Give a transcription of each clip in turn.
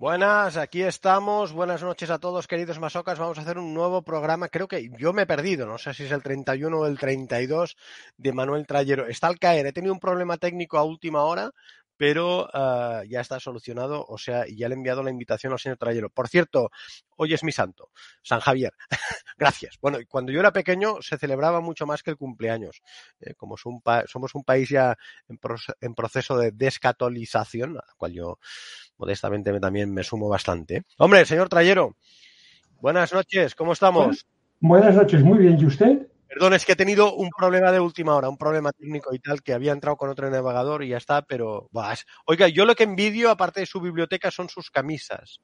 Buenas, aquí estamos. Buenas noches a todos, queridos masocas. Vamos a hacer un nuevo programa. Creo que yo me he perdido, no sé si es el 31 o el 32 de Manuel Trayero. Está al caer. He tenido un problema técnico a última hora, pero uh, ya está solucionado. O sea, ya le he enviado la invitación al señor Trayero. Por cierto, hoy es mi santo, San Javier. Gracias. Bueno, cuando yo era pequeño se celebraba mucho más que el cumpleaños. Eh, como somos un país ya en, pro en proceso de descatolización, a cual yo modestamente también me sumo bastante. Hombre, señor Trayero, buenas noches, ¿cómo estamos? Buenas noches, muy bien, ¿y usted? Perdón, es que he tenido un problema de última hora, un problema técnico y tal, que había entrado con otro navegador y ya está, pero... Es... Oiga, yo lo que envidio, aparte de su biblioteca, son sus camisas.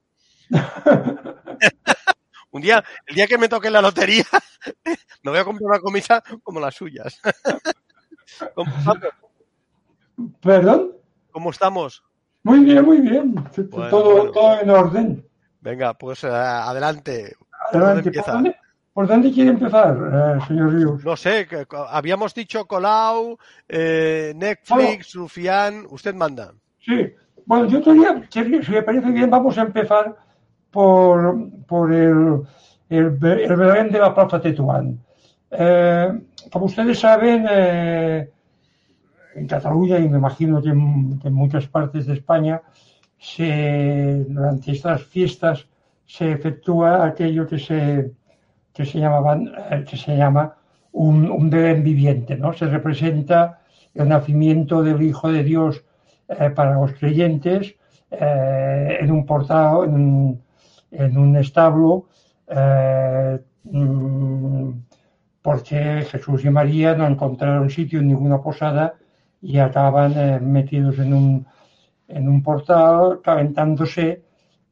un día, el día que me toque la lotería, me voy a comprar una camisa como las suyas. ¿Cómo estamos? ¿Perdón? ¿Cómo estamos? Muy bien, muy bien. Bueno, todo, bueno. todo, en orden. Venga, pues uh, adelante. Adelante. ¿Por dónde, ¿Por dónde, quiere empezar, uh, señor Ríos? No sé, que, habíamos dicho Colau, eh, Netflix. Rufián, usted manda. Sí, bueno, yo todavía, si me parece bien, vamos a empezar por, por el, el, el Belén de la Plaza Tetuán. Eh, como ustedes saben, eh, en Cataluña y me imagino que en, muchas partes de España, durante estas fiestas se efectúa aquello que se, que se, llamaban, que se llama un, un Belén viviente, ¿no? Se representa el nacimiento del Hijo de Dios eh, para los creyentes eh, en un portal, en un, establo, eh, porque Jesús y María no encontraron sitio en ninguna posada y acaban eh, metidos en un, en un portal calentándose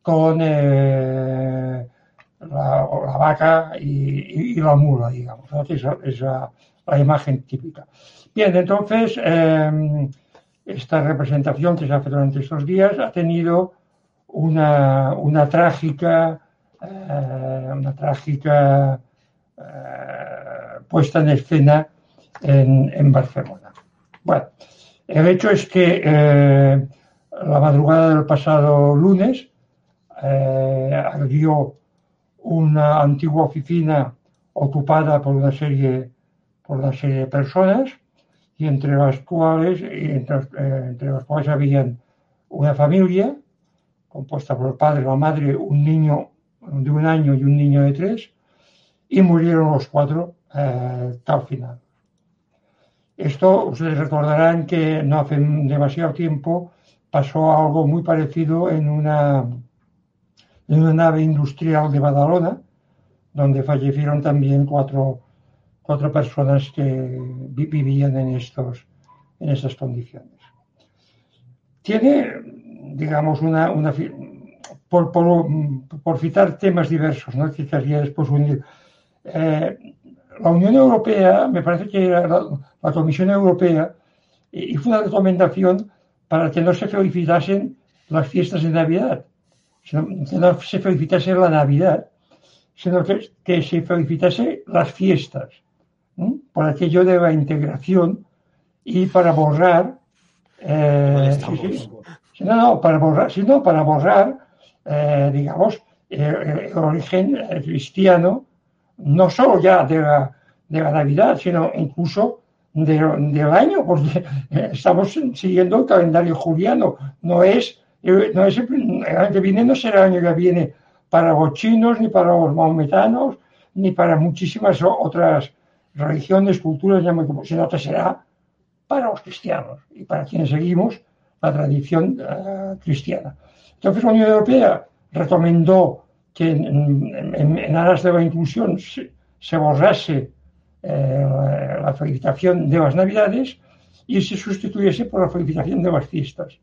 con eh, la, vaca y, la mula, digamos. Esa es la, imagen típica. Bien, entonces, eh, esta representación que se hace durante estos días ha tenido una, una trágica, eh, una trágica puesta en escena en, en Barcelona. Bueno, el hecho es que eh, la madrugada del pasado lunes eh, ardió una antigua oficina ocupada por una serie por una serie de personas y entre las cuales eh, entre las cuales habían una familia compuesta por el padre, la madre, un niño de un año y un niño de tres y murieron los cuatro eh, al final. Esto ustedes recordarán que no hace demasiado tiempo pasó algo muy parecido en una, en una nave industrial de Badalona, donde fallecieron también cuatro, cuatro personas que vivían en, estos, en estas condiciones. Tiene, digamos, una, una por, por, citar temas diversos, ¿no? que quería después unir. Eh, la Unión Europea, me parece que era la, la Comisión Europea, hizo una recomendación para que no se felicitasen las fiestas de Navidad, sino que no se felicitase la Navidad, sino que, que se felicitase las fiestas, ¿no? por aquello de la integración y para borrar. Eh, sí, sí, no, no, para borrar, sino para borrar, eh, digamos, el, el origen cristiano no solo ya de la, de la Navidad, sino incluso de, del año, porque estamos siguiendo el calendario juliano. No es, no es el, el año que viene no será el año que viene para los chinos, ni para los maometanos, ni para muchísimas otras religiones, culturas, sino que será para los cristianos y para quienes seguimos la tradición uh, cristiana. Entonces la Unión Europea recomendó que en, en, en aras de la inclusión se, se borrase eh, la felicitación de las Navidades y se sustituyese por la felicitación de las fiestas.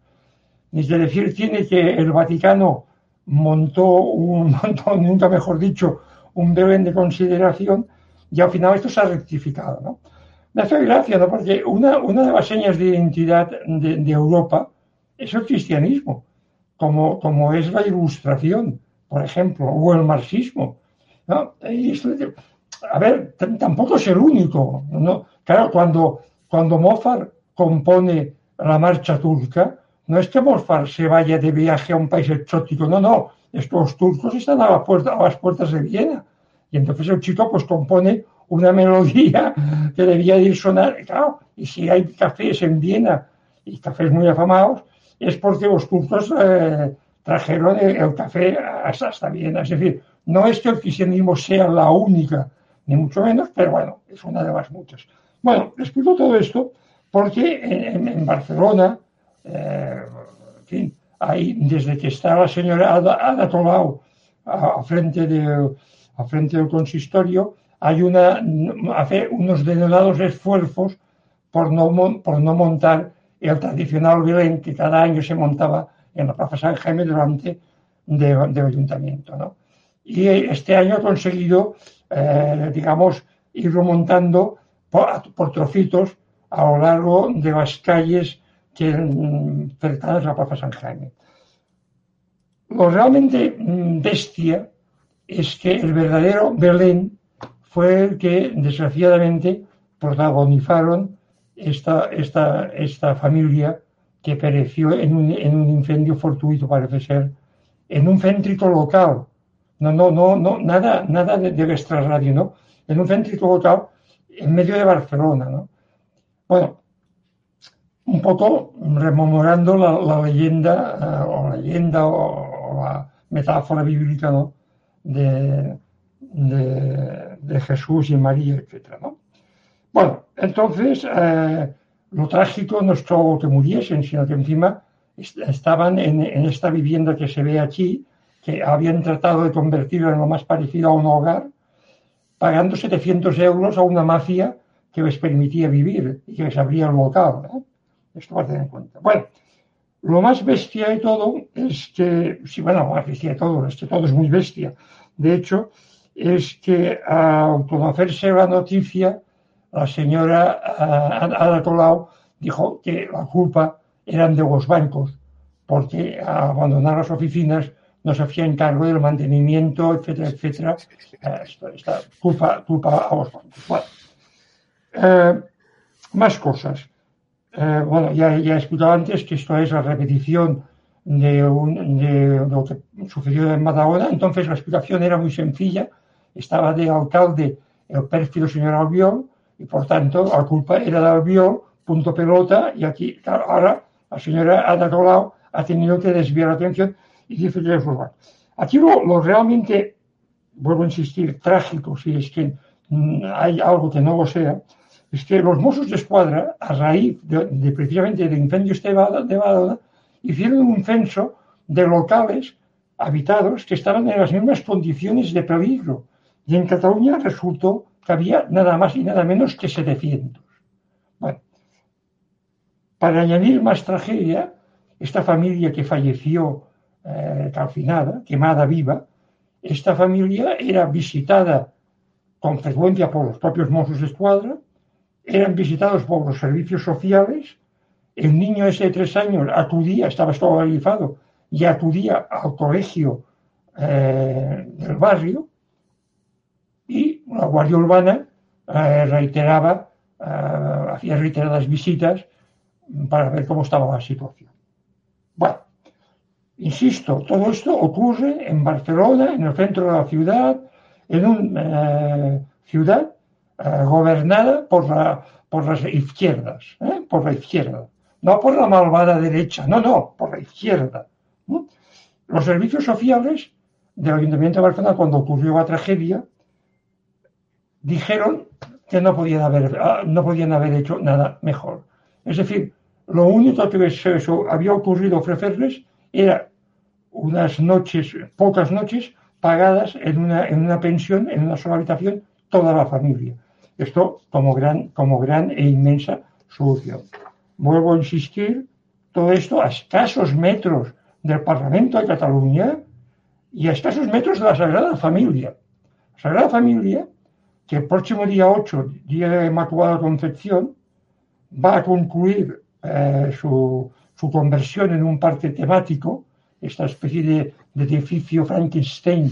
Es decir, tiene que el Vaticano montó un montó, nunca mejor dicho, un Belén de consideración y al final esto se ha rectificado. ¿no? Me hace gracia, ¿no? porque una, una de las señas de identidad de, de Europa es el cristianismo, como, como es la ilustración por ejemplo, o el marxismo. ¿no? Esto, a ver, tampoco es el único. ¿no? Claro, cuando, cuando Mozart compone la marcha turca, no es que Mozart se vaya de viaje a un país exótico, no, no, estos turcos están a, la puerta, a las puertas de Viena. Y entonces el chico pues compone una melodía que debía ir sonar, y claro, y si hay cafés en Viena y cafés muy afamados, es porque los turcos eh, trajeron el, café hasta, Viena. Es decir, no es que el cristianismo sea la única, ni mucho menos, pero bueno, es una de las muchas. Bueno, explico todo esto porque en, Barcelona, eh, en fin, hay, desde que está la señora Ada, Tolau a, frente a frente del consistorio, hay una, hace unos denodados esfuerzos por no, por no montar el tradicional Belén que cada año se montaba en la Plaza San Jaime durante del ayuntamiento. ¿no? Y este año ha conseguido, eh, digamos, ir remontando por, trocitos a lo largo de las calles que mm, cercanas a la Plaza San Jaime. Lo realmente mm, bestia es que el verdadero Belén fue el que, desgraciadamente, protagonizaron esta, esta, esta familia que pereció en un, en un incendio fortuito, parece ser, en un céntrico local. No, no, no, no, nada, nada de, de radio, ¿no? En un céntrico local en medio de Barcelona, ¿no? Bueno, un poco rememorando la, leyenda, eh, o la leyenda, o, la metáfora bíblica, ¿no? De, de, Jesús y María, etcétera, ¿no? Bueno, entonces, eh, lo trágico no es todo que muriesen, sino que encima estaban en, esta vivienda que se ve aquí, que habían tratado de convertirla en lo más parecido a un hogar, pagando 700 euros a una mafia que les permitía vivir y que les abría el local. Esto va a tener en cuenta. Bueno, lo más bestia de todo es que, sí, bueno, lo más bestia de todo, es que todo es muy bestia. De hecho, es que al conocerse la noticia, la señora Ada Colau dijo que la culpa eran de los bancos, porque al abandonar las oficinas no se hacían cargo del mantenimiento, etcétera, etcétera. esta, culpa, culpa a los bancos. Eh, más cosas. Eh, bueno, ya, ya he explicado antes que esto es la repetición de, de, lo que sucedió en Madagona. Entonces la explicación era muy sencilla. Estaba de alcalde el pérfido señor Albiol y por tanto la culpa era de Albiol, punto pelota, y aquí ahora la señora Ana Colau ha tenido que desviar la atención y dice que es Aquí lo, realmente, vuelvo a insistir, trágico, si es que mm, hay algo que no lo sea, es que los Mossos de Escuadra, a raíz de, precisamente de incendios de Badalona, hicieron un censo de locales habitados que estaban en las mismas condiciones de peligro. Y en Cataluña resultó había nada más y nada menos que 700. Bueno, para añadir más tragedia, esta familia que falleció eh, calcinada, quemada viva, esta familia era visitada con frecuencia por los propios Mossos de Escuadra, eran visitados por los servicios sociales, el niño ese de tres años acudía, estaba escolarizado, y acudía al colegio eh, del barrio, la Guardia Urbana eh, reiteraba, eh, hacía reiteradas visitas para ver cómo estaba la situación. Bueno, insisto, todo esto ocurre en Barcelona, en el centro de la ciudad, en una ciudad gobernada por, la, por las izquierdas, por la izquierda, no por la malvada derecha, no, no, por la izquierda. Los servicios sociales del Ayuntamiento de Barcelona, cuando ocurrió la tragedia, dijeron que no podían haber, ah, no podían haber hecho nada mejor. Es decir, lo único que había ocurrido ofrecerles era unas noches, pocas noches, pagadas en una, en una pensión, en una sola habitación, toda la familia. Esto como gran, como gran e inmensa solución. Vuelvo a insistir, todo esto a escasos metros del Parlamento de Cataluña y a escasos metros de la Sagrada Familia. La Sagrada Familia, que el próximo día 8, día de Inmaculada Concepción, va a concluir eh, su, conversión en un parque temático, esta especie de, edificio Frankenstein,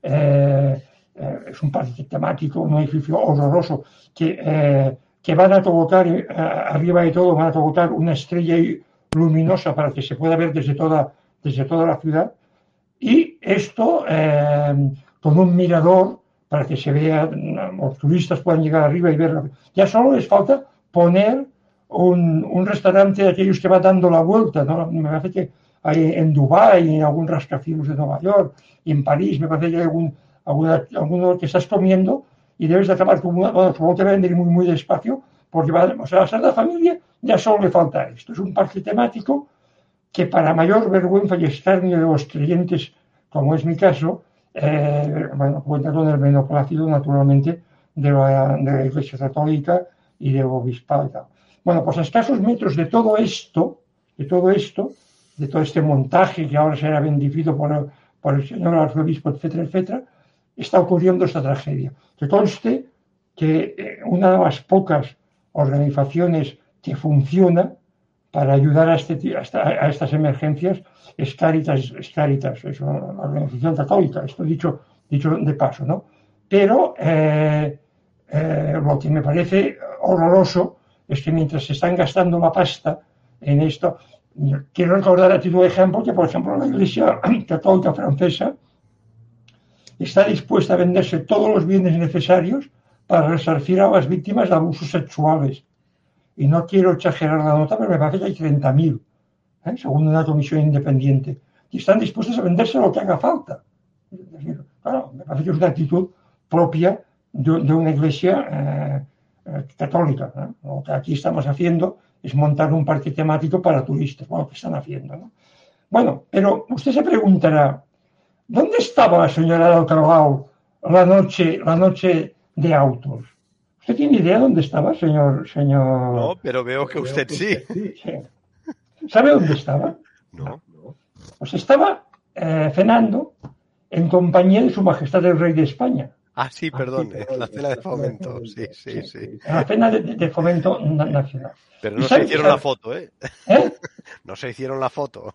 eh, eh, es un parque temático, un edificio horroroso, que, que van a colocar, arriba de todo, van a colocar una estrella luminosa para que se pueda ver desde toda, desde toda la ciudad. Y esto eh, con un mirador para que se vea, los turistas puedan llegar arriba y verlo. Ya solo les falta poner un, un restaurante de aquellos que va dando la vuelta, ¿no? Me parece que hay en Dubái, en algún rascacielos de Nueva York, y en París, me parece que hay algún, alguna, alguno que estás comiendo y debes de acabar como, bueno, como te vender muy, muy despacio, porque va, o sea, a la familia ya solo le falta esto. Es un parque temático que para mayor vergüenza y escarnio de los clientes, como es mi caso, eh, bueno, cuenta con el beneplácito naturalmente de la, de la Iglesia Católica y del Obispado. Bueno, pues a escasos metros de todo esto, de todo esto, de todo este montaje que ahora será bendecido por por el señor arzobispo, etcétera, etcétera, está ocurriendo esta tragedia. Que conste que eh, una de las pocas organizaciones que funciona para ayudar a, este, a, a estas emergencias es Caritas, es Caritas, es una organización católica, esto dicho, dicho de paso, ¿no? Pero eh, eh, lo que me parece horroroso es que mientras se están gastando la pasta en esto, quiero recordar a título de ejemplo que, por ejemplo, la Iglesia Católica Francesa está dispuesta a venderse todos los bienes necesarios para resarcir a las víctimas de abusos sexuales. Y no quiero exagerar la nota, pero me parece que hay 30.000, ¿eh? según una comisión independiente. Y están dispuestos a venderse lo que haga falta. claro, me parece que es una actitud propia de, una iglesia eh, eh, católica. Lo que aquí estamos haciendo es montar un parque temático para turistas, bueno, que están haciendo. ¿no? Bueno, pero usted se preguntará, ¿dónde estaba la señora de la noche, la noche de autos? ¿Usted tiene idea dónde estaba, señor? señor... No, pero veo que usted sí. sí. ¿Sabe dónde estaba? No. Pues estaba eh, cenando en compañía de Su Majestad el Rey de España. Ah, sí, perdón, ah, sí, la cena de fomento, sí, sí, sí. La cena de, de fomento nacional. Pero no se hicieron la foto, ¿eh? ¿eh? No se hicieron la foto.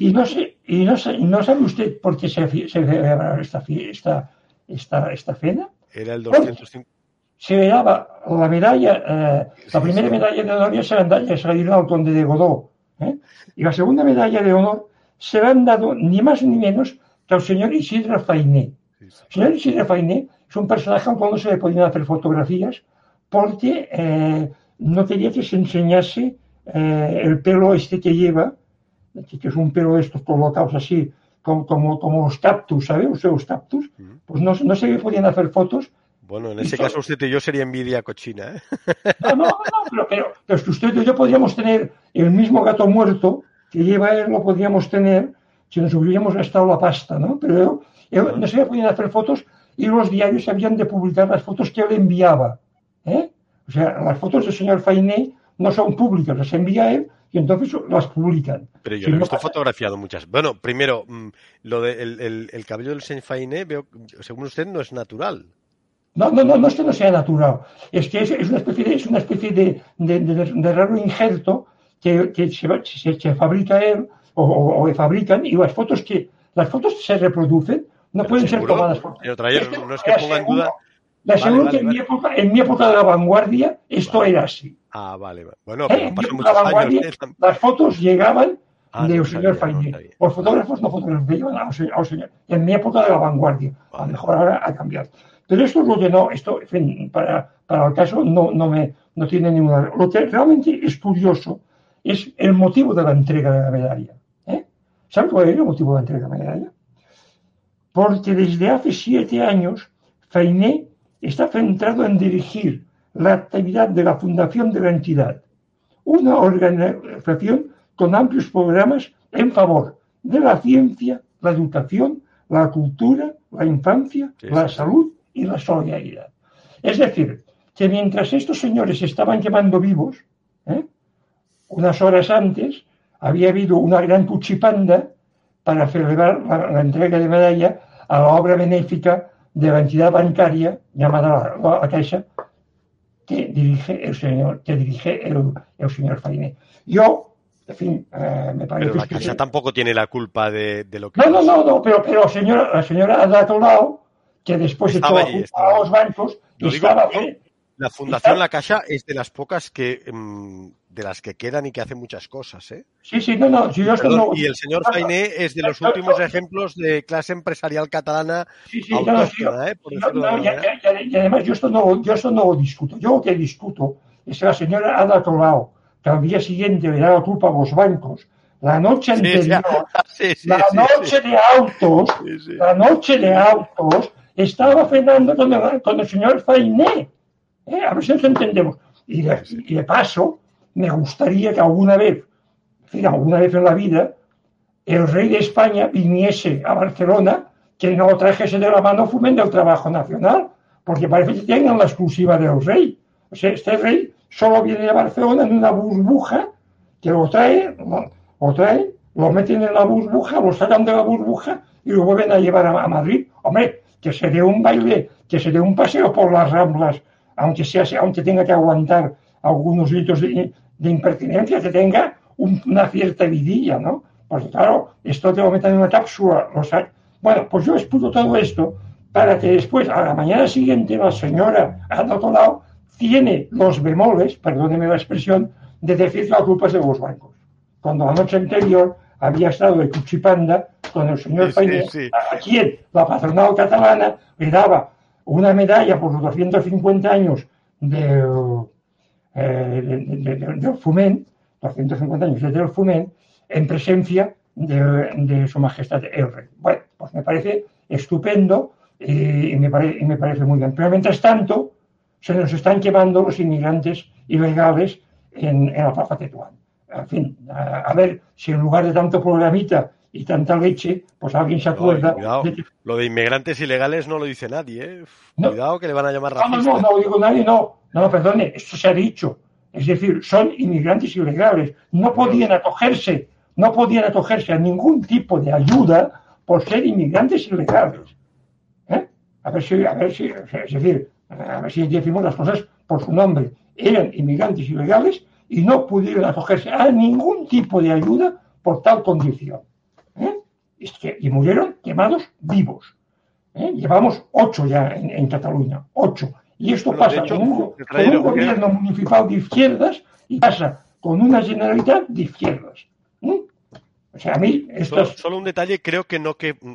Y no sé, y no, sé, no sabe usted por qué se, se celebraba esta, esta, esta, esta cena. Era el 250. Se daba la medalla, eh, la primera medalla de honor ya se, la, se la dieron al conde de Godó. ¿eh? Y la segunda medalla de honor se la han dado ni más ni menos que al señor Isidro Fainé. El señor Isidro Fainé es un personaje al cual no se le podían hacer fotografías porque eh, no quería que se enseñase eh, el pelo este que lleva, que es un pelo de estos colocados así, como, como, como los cactus, ¿sabe? Usted los cactus, pues no, no se le podían hacer fotos. Bueno, en ese caso usted y yo sería envidia cochina, ¿eh? No, no, no, pero, pero, es que usted y yo podríamos tener el mismo gato muerto que lleva él, lo podríamos tener si nos hubiéramos gastado la pasta, ¿no? Pero él, no se podían hacer fotos y los diarios habían de publicar las fotos que él enviaba, ¿eh? O sea, las fotos del señor Fainé no son públicas, las envía él y entonces las publican. Pero yo si lo he visto no... fotografiado muchas. Bueno, primero, lo del de el, el, cabello del señor Fainé, veo, según usted, no es natural. No, no, no, no es que no sea natural. Es que es, es una especie de, es una especie de, de, de, de raro injerto que, que se, se, se, fabrica él o, o, o, fabrican y las fotos que las fotos se reproducen no Pero pueden seguro, ser tomadas por. Pero traer, no es que ponga en duda. Le aseguro vale, vale, que en, vale. Mi época, en mi época de la vanguardia esto era así. Ah, vale, vale. Bueno, ¿Eh? pero en la vanguardia, años, ¿eh? Las fotos llegaban ah, del no señor Fainé. No Los fotógrafos no al señor, al señor. En mi época de la vanguardia. A lo mejor ahora ha cambiado. Pero esto es lo que no, esto, para, para el caso no, no, me, no tiene ninguna. Lo que realmente es curioso es el motivo de la entrega de la medalla. ¿eh? ¿Saben cuál es el motivo de la entrega de la medalla? Porque desde hace siete años, Fainé está centrado en dirigir la actividad de la fundación de la entidad, una organización con amplios programas en favor de la ciencia, la educación, la cultura, la infancia, sí, la salud y la solidaridad. Es decir, que mientras estos señores estaban quemando vivos, ¿eh? unas horas antes había habido una gran cuchipanda para celebrar la, la entrega de medalla a la obra benéfica de la entidad bancaria llamada la, la Caixa que dirige el señor, que dirige el, el señor Fainé. Yo, en fin, eh, me parece pero la Caixa que... tampoco tiene la culpa de, de, lo que... No, no, no, no, pero, pero señora, la señora Adatolao, que después echó la culpa a los bancos, lo estaba... Digo, La Fundación La Caixa es de las pocas que mm, de las que quedan y que hacen muchas cosas, ¿eh? Sí, sí, no, no. yo Perdón, no y el señor Fainé es de los últimos ejemplos de clase empresarial catalana Sí, sí, autóctona, ¿eh? Por y, además yo esto, no, yo esto no lo discuto. Yo lo que discuto es que la señora Ada Colau, que al día siguiente le da la culpa a los bancos, la noche sí, anterior, sí, sí, la noche de autos, la noche de autos, estaba cenando con el, señor Fainé. ¿eh? A ver si entendemos. Y de, paso, me gustaría que alguna vez, fin, alguna vez en la vida, el rey de España viniese a Barcelona, que no trajese de la mano Fumen del Trabajo Nacional, porque parece que tienen la exclusiva del rey. O sea, este rey solo viene a Barcelona en una burbuja, que lo trae, lo, lo trae, lo meten en la burbuja, lo sacan de la burbuja y lo vuelven a llevar a, a Madrid. Hombre, que se dé un baile, que se dé un paseo por las ramblas, aunque, sea, aunque tenga que aguantar algunos gritos de, impertinencia, que tenga un- una cierta vidilla, ¿no? Porque claro, esto te lo meten en una cápsula. Lo sa- bueno, pues yo explico todo esto para que después, a la mañana siguiente, la señora al otro lado tiene los bemoles, perdóneme la expresión, de decir la culpa de los bancos. Cuando la noche anterior había estado de cuchipanda con el señor Sí, sí, Fainé, sí. a quien la patronal catalana le daba una medalla por los 250 años del, eh, de- de- de- del Fumen, 250 años desde el Fumen, en presencia de, de su majestad el rey. Bueno, pues me parece estupendo y, me pare- y me parece muy bien. Pero mientras tanto, se nos están quemando los inmigrantes ilegales en, en la Plaza Tetuán. En fin, a, a ver si en lugar de tanto programita y tanta leche, pues alguien se No, acuerda cuidado. de Lo de inmigrantes ilegales no lo dice nadie, ¿eh? No. Cuidado que le van a llamar No, no, racista. no, no digo nadie, no. No, perdone, esto se ha dicho. Es decir, son inmigrantes ilegales. No podían acogerse, no podían acogerse a ningún tipo de ayuda por ser inmigrantes ilegales. ¿Eh? A ver si, a ver si, es decir, a ver si decimos las cosas por su nombre. Eran inmigrantes ilegales y no pudieron acogerse a ningún tipo de ayuda por tal condición. ¿Eh? Es que- y murieron quemados vivos. ¿eh? Llevamos ocho ya en, en Cataluña, ocho. Y esto pasa hecho, con un, con gobierno municipal de izquierdas y pasa con una generalidad de izquierdas. ¿eh? O sea, a mí Solo, estas... solo un detalle, creo que no que mm,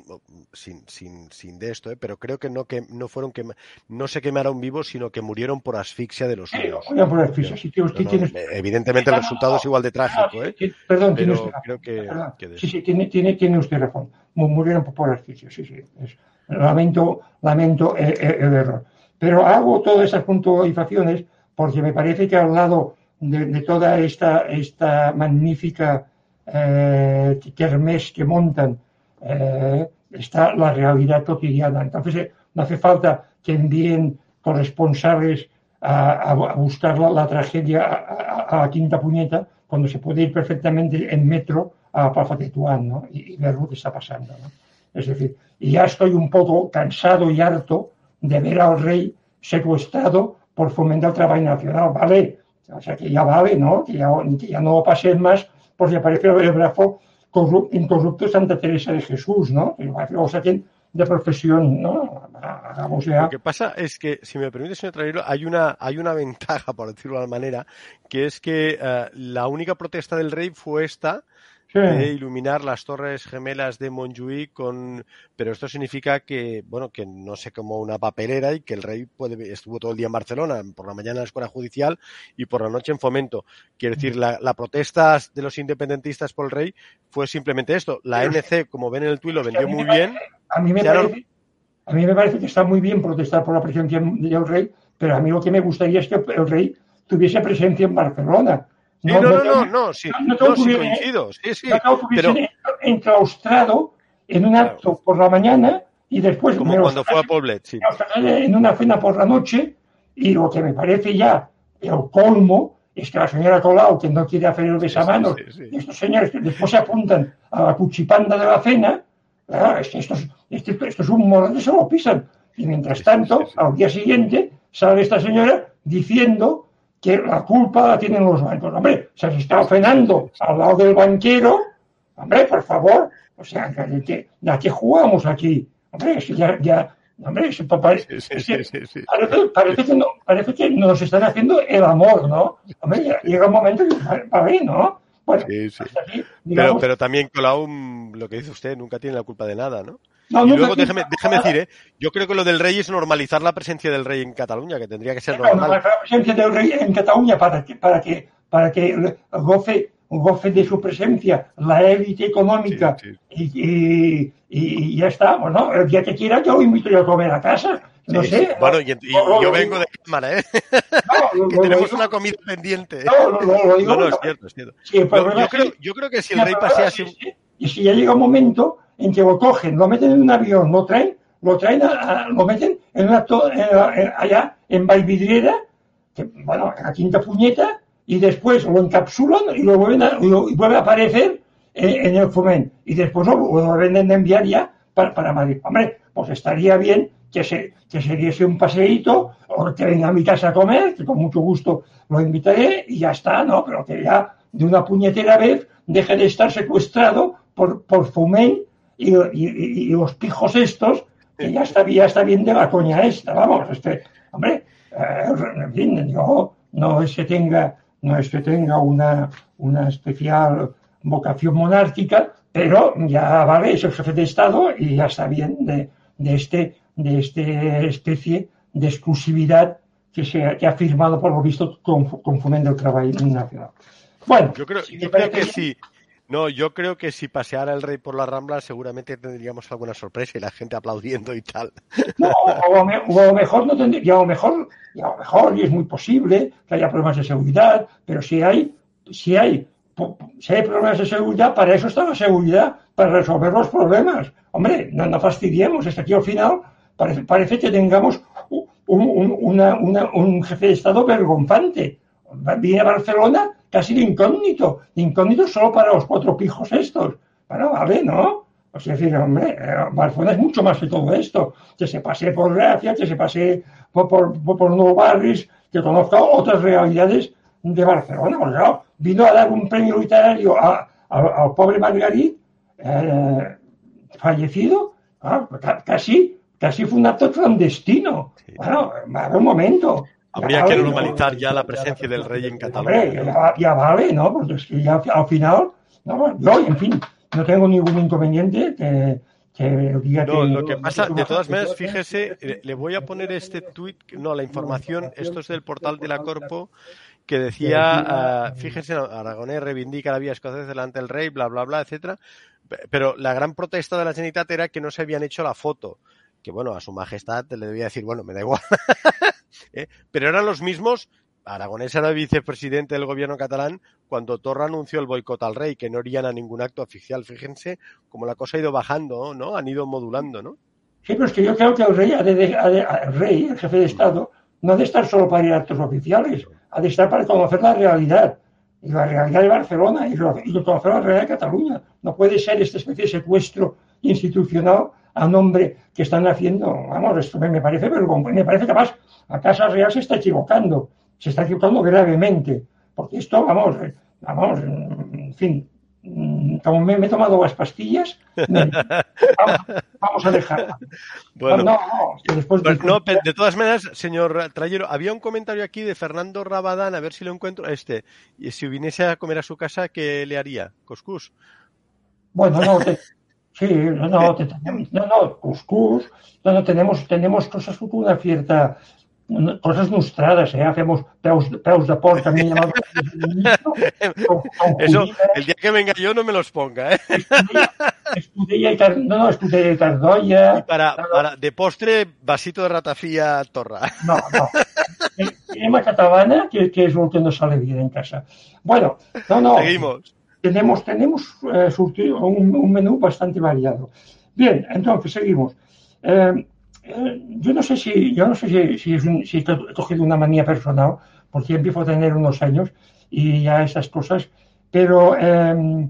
sin, sin, sin de esto, ¿eh? pero creo que no que no fueron que no se quemaron vivos, sino que murieron por asfixia de los suyos. Voy a poner ficha, si tío, Pero no, tienes- evidentemente el resultado es igual de trágico, ¿eh? Sí, Perdón, tiene usted razón. creo que, Perdón. que de Sí, sí, tiene, tiene, tiene usted razón. Mu- Murieron por, por asfixia, sí, sí. Es- lamento lamento eh, eh, el error. Pero hago todas esas puntualizaciones porque me parece que al lado de, de toda esta, esta magnífica eh, kermés que montan eh, está la realidad cotidiana. Entonces, eh, no hace falta que envíen corresponsales a, a- buscar la, la tragedia a, a- la quinta puñeta cuando se puede ir perfectamente en metro a la Plaza Tetuán ¿no? y, y ver lo que está pasando. ¿no? Es decir, y ya estoy un poco cansado y harto de ver al rey secuestrado por fomentar el trabajo nacional. Vale, o sea que ya vale, ¿no? Que ya, que ya no pasen más porque aparece el brazo corru- incorrupto Santa Teresa de Jesús, ¿no? Que lo saquen de profesión, ¿no? Hagamos ya. Lo que pasa es que, si me permite, señor Trajero, hay una, hay una ventaja, por decirlo de alguna manera, que es que eh, la única protesta del rey fue esta Sí. de iluminar las torres gemelas de Montjuïc con, pero esto significa que, bueno, que no se como una papelera y que el rey puede, estuvo todo el día en Barcelona, por la mañana en la escuela judicial y por la noche en Fomento. Quiero decir, la, la protesta de los independentistas por el rey fue simplemente esto. La NC, como ven en el tuit, lo vendió muy bien. A mí me parece, a mí me parece que está muy bien protestar por la presencia del rey, pero a mí lo que me gustaría es que el rey tuviese presencia en Barcelona. Sí, no, no, no, que- no, sí, no que no, sí hubiera- coincido, sí, sí, no que pero enclaustrado en un acto por la mañana y después como cuando fue a Poblet, sí. en una cena por la noche y lo que me parece ya el colmo es que la señora Colau, que no quiere hacer el besamanos, sí, sí. y estos señores que después se apuntan a la cuchipanda de la cena, claro, es que esto es, esto, esto es un morro que se lo pisan. Y mientras Sí, sí, tanto, sí, sí. al día siguiente, sale esta señora diciendo que la culpa la tienen los bancos. Hombre, se está cenando al lado del banquero. Hombre, por favor, o sea, ¿de qué, de a qué jugamos aquí? Hombre, que ya, ya, Hombre, parece, parece, que no, parece que nos están haciendo el amor, ¿no? Hombre, llega un momento que para ahí, ¿no? Bueno, sí, sí. pero, pero también Colau, lo que dice usted, nunca tiene la culpa de nada, ¿no? Y luego déjeme, déjeme decir, ¿eh? yo creo que lo del rey es normalizar la presencia del rey en Cataluña, que tendría que ser normal. la presencia del rey en Cataluña para que, para que, para que goce, goce de su presencia la élite económica Y, y, ya está. Bueno, el día que quiera yo invito yo a comer a casa. No sé. Bueno, y, yo vengo de cámara, ¿eh? No, que tenemos una comida pendiente. No, no, lo digo. No, no, es cierto, es cierto. yo, creo, yo creo que si el rey pasea así... Y si ya llega un momento en que lo cogen, lo meten en un avión, lo traen, lo traen, lo meten en una, allá en Valvidriera, que, bueno, en la quinta puñeta, y después lo encapsulan y lo vuelven a, vuelve a aparecer en, el Foment. Y después lo, lo venden de enviar ya para, para, Madrid. Hombre, pues estaría bien que se, que se diese un paseíto o que venga a mi casa a comer, que con mucho gusto lo invitaré y ya está, ¿no? Pero que ya de una puñetera vez deje de estar secuestrado por, por y, los pijos estos, que ya está, ya está bien de la coña esta, vamos, este, hombre, eh, en fin, no es que tenga, no es que tenga una, una especial vocación monárquica, pero ya vale, es el jefe de Estado y ya está bien de, de este, de este especie de exclusividad que se ha, que ha firmado por lo visto con, con Fomento del Trabajo Nacional. Bueno, yo creo, yo creo que sí. No, yo creo que si paseara el rey por la Rambla seguramente tendríamos alguna sorpresa y la gente aplaudiendo y tal. No, o, mejor no tendría, o mejor, a lo mejor, y es muy posible que haya problemas de seguridad, pero si hay, si hay, si hay problemas de seguridad, para eso está la seguridad, para resolver los problemas. Hombre, no, no fastidiemos, que aquí al final parece, parece que tengamos un, un jefe de Estado vergonzante. Viene a Barcelona casi de incógnito, de incógnito solo para los cuatro pijos estos. Bueno, vale, ¿no? O sea, decir, hombre, eh, Barcelona es mucho más que todo esto. Que se pase por Gracia, que se pase por, por, por, Nuevo Barris, que conozca otras realidades de Barcelona. Porque, claro, vino a dar un premio literario al pobre Margarit, eh, fallecido, casi, casi fue un acto clandestino. Bueno, va un momento. Habría que normalizar ya la presencia del rey en Cataluña. ya, vale, ¿no? Porque es que ya al final, no, yo, en fin, no tengo ningún inconveniente que, diga no, lo que pasa, de todas maneras, fíjese, eh, le voy a poner este tuit, no, la información, esto es del portal de la Corpo, que decía, uh, fíjese, Aragonés reivindica la vía escocesa delante del rey, bla, bla, bla, etcétera. Pero la gran protesta de la Generalitat era que no se habían hecho la foto. Que bueno, a su majestad le debía decir, bueno, me da igual. ¿eh? Pero eran los mismos. Aragonés era vicepresidente del gobierno catalán cuando Torra anunció el boicot al rey, que no irían a ningún acto oficial. Fíjense cómo la cosa ha ido bajando, ¿no? Han ido modulando, ¿no? Sí, pero es que yo creo que el rey, el, rey, el jefe de Estado, no ha de estar solo para ir a actos oficiales, ha de estar para conocer la realidad. Y la realidad de Barcelona y, conocer la realidad de Cataluña. No puede ser esta especie de secuestro institucional a nombre que están haciendo. Vamos, esto me, parece vergonzoso. Me parece capaz la Casa Real se está equivocando, se está equivocando gravemente, porque esto, vamos, eh, vamos, en fin, mm, como me, he tomado las pastillas, vamos, a dejarla. Bueno, no, después de... de todas maneras, señor Trayero, había un comentario aquí de Fernando Rabadán, a ver si lo encuentro, este, y si viniese a comer a su casa, ¿qué le haría? ¿Coscús? Bueno, no, sí, no, no, no, no, cuscús, no, no, tenemos, tenemos cosas con una cierta cosas nostrades, ¿eh? Hacemos peus, peus de porc también llamados. Eso, el día que venga yo no me los ponga, ¿eh? Escudella y tar... no, no, escudella y tardoya. Y para, para, de postre, vasito de ratafía torra. No, no. Crema catalana, que, que es lo que nos sale bien en casa. Bueno, no, no. Seguimos. Tenemos, tenemos eh, surtido un, un menú bastante variado. Bien, entonces seguimos. Eh, eh, yo no sé si, yo no sé si, si, es un, si, he cogido una manía personal, porque empiezo a tener unos años y ya esas cosas, pero eh,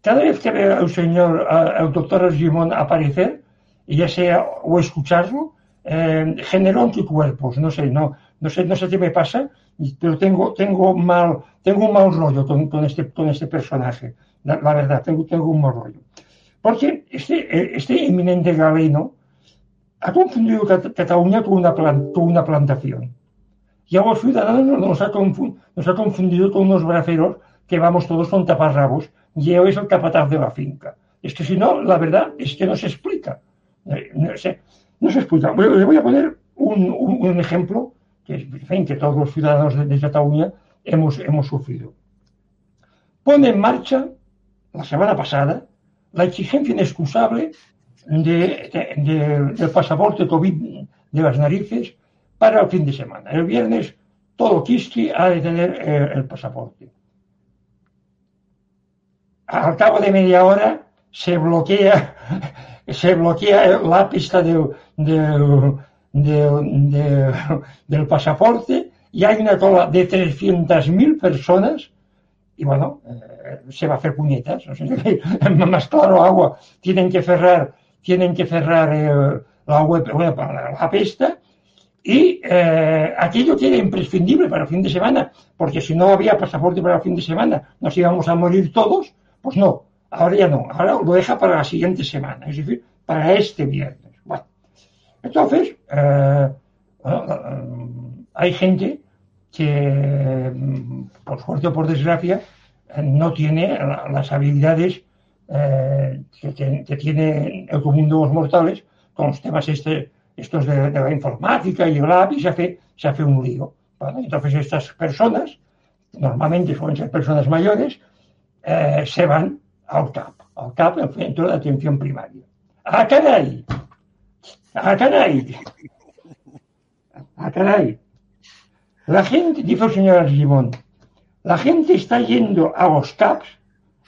cada vez que veo al señor, al doctor Argimón aparecer, ya sea o escucharlo, eh, genero anticuerpos, no sé, no, no sé, no sé qué me pasa, pero tengo, tengo mal, tengo un mal rollo con, este, este personaje, la, verdad, tengo, un mal rollo. Porque este, este eminente galeno, ha confundido Cataluña con una, plantación. Y a los ciudadanos nos ha, nos ha confundido con unos braceros que vamos todos con taparrabos y él es el capataz de la finca. Es que si no, la verdad es que no se explica. Eh, no, se, explica. Le voy a poner un, ejemplo que, en que todos los ciudadanos de, de Cataluña hemos, hemos sufrido. Pone en marcha, la semana pasada, la exigencia inexcusable de, de, del pasaporte COVID de las narices para el fin de semana. El viernes todo Kiski ha de tener eh, el pasaporte. Al cabo de media hora se bloquea, se bloquea la pista del, del, del, del pasaporte y hay una cola de 300.000 personas y bueno, eh, se va a hacer puñetas. más claro agua, tienen que cerrar, tienen que cerrar eh, la web, la, la pesta y eh, aquello que era imprescindible para el fin de semana, porque si no había pasaporte para el fin de semana, nos íbamos a morir todos, pues no, ahora ya no, ahora lo deja para la siguiente semana, es decir, para este viernes. Bueno, entonces, hay gente que, por suerte o por desgracia, no tiene las habilidades eh, que, tiene el común de los mortales con los temas este, estos de, la informática y el y se hace, se hace un lío. Entonces estas personas, normalmente suelen ser personas mayores, eh, se van al CAP, al CAP, el Centro de Atención Primaria. ¡Ah, caray! ¡Ah, caray! ¡Ah, caray! La gente, dice el señor Argimón, la gente está yendo a los CAPs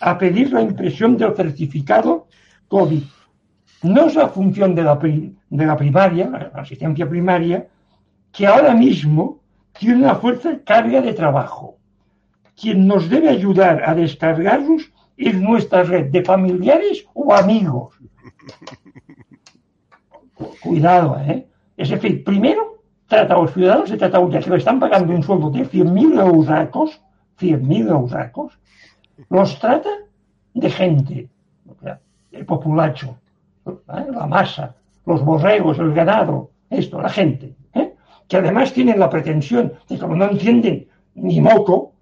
a pedir la impresión del certificado COVID. No es la función de la, de la primaria, la asistencia primaria, que ahora mismo tiene una fuerte carga de trabajo. Quien nos debe ayudar a descargarlos es nuestra red de familiares o amigos. Cuidado, ¿eh? Es decir, primero trata a los ciudadanos de Cataluña que le están pagando un sueldo de 100.000 euros 100.000 euracos, los trata de gente, el populacho, ¿eh? la masa, los borregos, el ganado, esto, la gente, ¿eh? que además tienen la pretensión de como no entienden ni moco,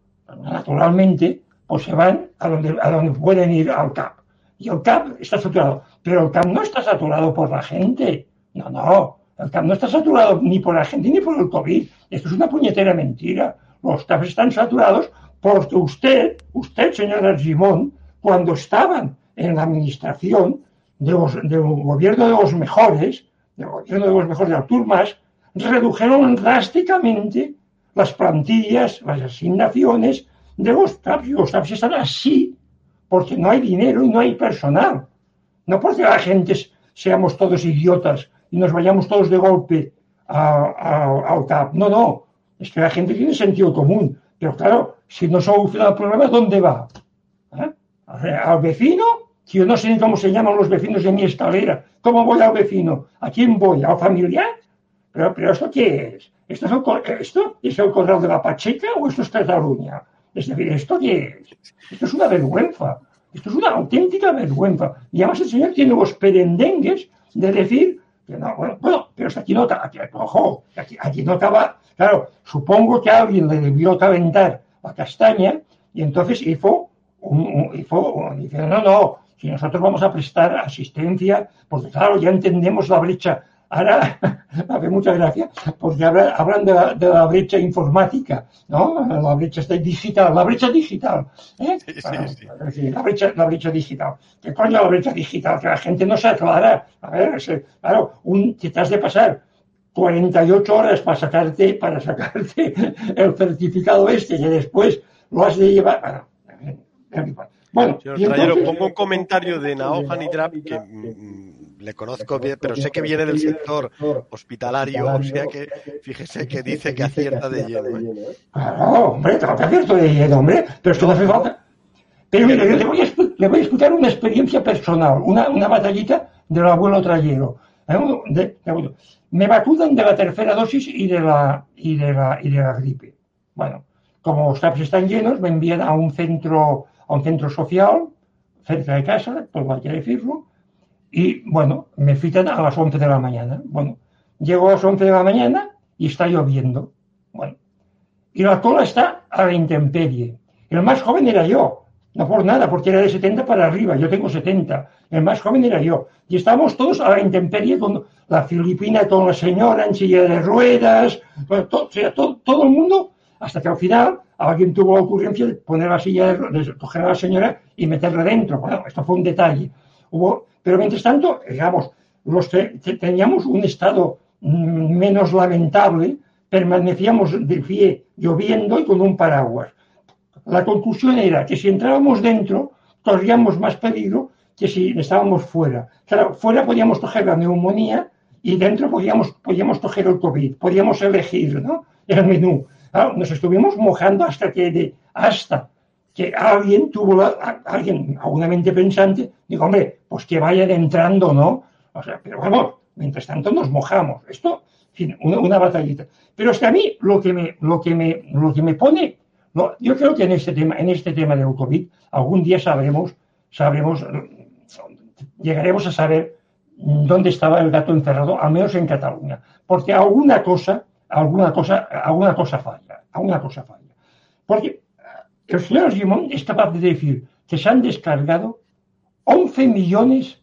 naturalmente, pues se van a donde, a donde pueden ir al CAP. Y el CAP está saturado. Pero el CAP no está saturado por la gente. No, no. El no está saturado ni por la gente ni por el COVID. Esto es una puñetera mentira. Los CAPs están saturados porque usted, usted, señor Argimón, cuando estaban en la administración de gobierno de los mejores, del gobierno de los mejores de Artur Mas, redujeron drásticamente las plantillas, las asignaciones de los TAPs. Los TAPs están así porque no hay dinero y no hay personal. No porque la gente seamos todos idiotas y nos vayamos todos de golpe al TAP. No, no. Es que la gente tiene sentido común. Pero claro, si no soluciona el problema, ¿dónde va? ¿Eh? ¿Al vecino? Yo no sé cómo se llaman los vecinos de mi escalera, ¿cómo voy al vecino? ¿A quién voy? ¿Al familiar? Pero, pero ¿esto qué es? ¿Esto es, el, ¿Esto es el correo de la Pacheca o esto es Cataluña? Es decir, ¿esto qué es? Esto es una vergüenza. Esto es una auténtica vergüenza. Y además el señor tiene los perendengues de decir bueno, bueno pero aquí no, aquí, ojo, aquí, no acaba, claro, supongo que alguien le debió calentar la castaña y entonces hizo, un, hizo dice, no, no, si nosotros vamos a prestar asistencia, porque claro, ya entendemos la brecha. Ahora, hace mucha gracia, porque hablan de la, de la, brecha informática, ¿no? La brecha digital, la brecha digital. ¿eh? Sí, sí, sí. La, brecha, la brecha digital. ¿Qué coño la brecha digital? Que la gente no se aclara. A ver, claro, un, que te has de pasar 48 horas para sacarte, para sacarte el certificado este, que después lo has de llevar. Bueno, Señor pongo un comentario de Naohan y que le conozco bien, pero sé que viene del sector hospitalario, o sea que fíjese que dice que acierta de lleno. ¿eh? Claro, hombre, claro que acierto de lleno, hombre, pero esto no hace falta. Pero mire, yo le voy, a, le voy a explicar una experiencia personal, una, una batallita del abuelo trayero. ¿eh? me vacunan de la tercera dosis y de la, y de la, y de la gripe. Bueno, como los TAPs están llenos, me envían a un centro, a un centro social cerca de casa, por cualquier decirlo, y bueno, me citan a las 11 de la mañana. Bueno, llego a las 11 de la mañana y está lloviendo. Bueno, y la cola está a la intemperie. El más joven era yo, no por nada, porque era de 70 para arriba, yo tengo 70. El más joven era yo. Y estábamos todos a la intemperie con la filipina, con la señora en silla de ruedas, todo, o sea, todo, todo el mundo, hasta que al final alguien tuvo la ocurrencia de poner la silla, de, de coger a la señora y meterla dentro. Bueno, esto fue un detalle. Hubo, pero mientras tanto, digamos, teníamos un estado mm, menos lamentable, permanecíamos de pie lloviendo y con un paraguas. La conclusión era que si entrábamos dentro, corríamos más peligro que si estábamos fuera. Fuera podíamos coger la neumonía y dentro podíamos, podíamos coger el COVID, podíamos elegir ¿no? el menú. Nos estuvimos mojando hasta que, de, hasta que alguien tuvo, la, alguien, alguna mente pensante, digo, hombre, pues que vayan entrando, ¿no? O sea, pero vamos, mientras tanto nos mojamos. Esto, en fin, una, batallita. Pero es que a mí lo que me, lo que me, lo que me pone, no, yo creo que en este tema, en este tema del COVID, algún día sabremos, sabremos, llegaremos a saber dónde estaba el gato encerrado, al menos en Cataluña. Porque alguna cosa, alguna cosa, alguna cosa falla, alguna cosa falla. Porque el señor Simón es capaz de decir que se han descargado 11 millones,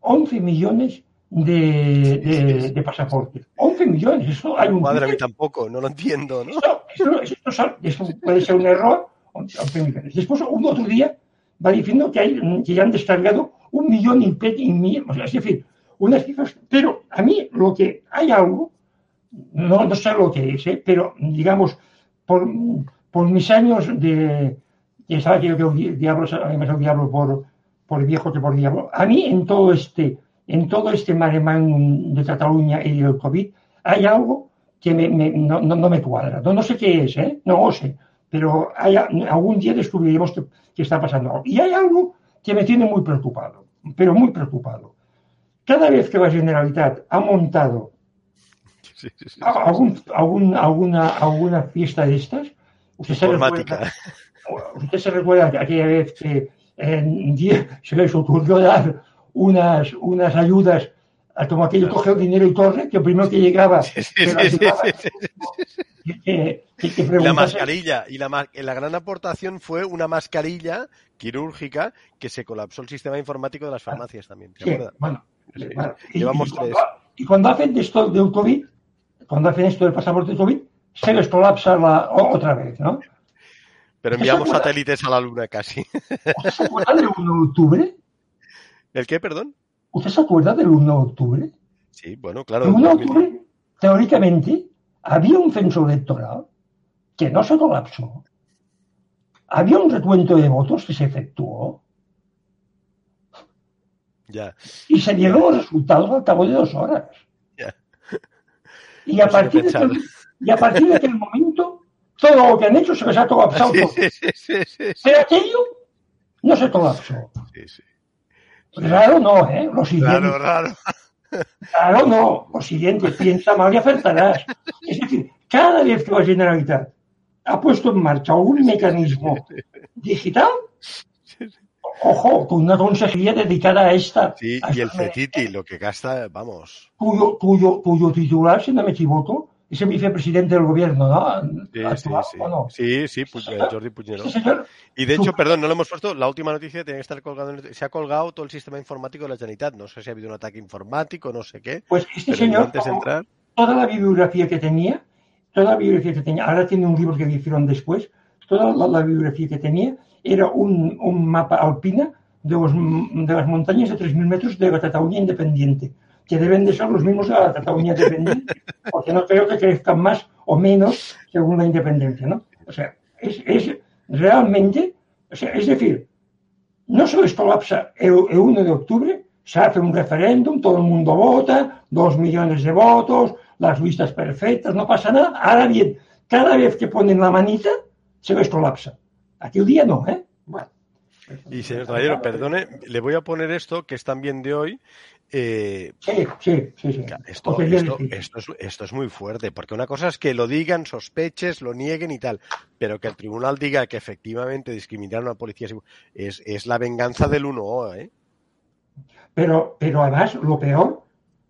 11 millones de, de, de pasaportes. 11 millones, eso hay un... Madre mía, tampoco, no lo entiendo, ¿no? Eso, eso, eso, eso, puede ser un error. 11 millones. Después, un otro día, va diciendo que, hay, que ya han descargado un millón y, mil, o sea, es decir, unas cifras, pero a mí lo que hay algo, no, no sé lo que es, ¿eh? pero digamos, por, por mis años de, ya sabes que yo creo diablo, además el diablo por, por viejo que por diablo, a mí en todo este, en todo este maremán de Cataluña y del COVID, hay algo que me, me, no, no, me cuadra. No, no, sé qué es, ¿eh? no lo sé, pero hay, algún día descubriremos que, que está pasando. Y hay algo que me tiene muy preocupado, pero muy preocupado. Cada vez que la Generalitat ha montado sí, sí, sí, algún, algún, alguna, alguna fiesta de estas, usted se, recuerda, usted se recuerda que aquella vez que en día se les ocurrió dar unas, unas ayudas a como aquello coge el dinero y corre, que el primero que llegaba. Que, que, que la mascarilla, y la, la gran aportación fue una mascarilla quirúrgica que se colapsó el sistema informático de las farmacias también. ¿te sí, acuerdas? bueno, Sí. bueno, y, Llevamos y cuando, tres. y cuando hacen esto del COVID, cuando hacen esto del pasaporte COVID, se les colapsa la, otra vez, ¿no? Pero enviamos satélites a la luna casi. ¿Usted se acuerda del 1 de octubre? ¿El qué, perdón? ¿Usted se acuerda del 1 de octubre? Sí, bueno, claro. El 1 de octubre, teóricamente, había un censo electoral que no se colapsó. Había un recuento de votos que se efectuó Ya. y se dieron los resultados al cabo de dos horas. Ya. Y a, No qué partir de y a partir de aquel momento, todo lo que han hecho se les ha colapsado. Todo. sí, sí, sí, sí, sí, Pero aquello no se colapsó. sí, sí. Raro no, ¿eh? Lo siguiente. Raro, raro. Claro, no. Lo siguiente, piensa mal y acertarás. Es decir, cada vez que la Generalitat ha puesto en marcha algún mecanismo digital, ojo, con una consejería dedicada a esta, Sí, a y el lo que gasta, vamos. cuyo, cuyo, cuyo titular, si no me equivoco, es el vicepresidente del gobierno, ¿no? Sí, sí, Actual, sí. ¿o no? Sí, sí, Pu- eh, Jordi Puigneró. Y de hecho, perdón, no lo hemos puesto, la última noticia tiene que estar colgado, en el- se ha colgado todo el sistema informático de la Generalitat. No sé si ha habido un ataque informático, no sé qué, pues este señor, antes de entrar, toda la bibliografía que tenía, toda la bibliografía que tenía, ahora tiene un libro que hicieron después, toda la, la bibliografía que tenía era un, un mapa alpina de, los, de las montañas de 3.000 metros de la Cataluña independiente, que deben de ser los mismos de la Cataluña independiente, porque no creo que crezcan más o menos según la independencia, ¿no? O sea, es, es realmente, o sea, es decir, no se les colapsa el, el 1 de octubre, se hace un referéndum, todo el mundo vota, dos millones de votos, las listas perfectas, no pasa nada. Ahora bien, cada vez que ponen la manita, se les colapsa. Aquel día no, ¿eh? Bueno. y señor Trayero, perdone, le voy a poner esto, que es también de hoy. Eh, Sí, sí, sí, sí. esto, quería esto, es, esto es muy fuerte, porque una cosa es que lo digan, sospeches, lo nieguen y tal, pero que el tribunal diga que efectivamente discriminaron a policías es, es la venganza del 1O, ¿eh? Pero, pero además, lo peor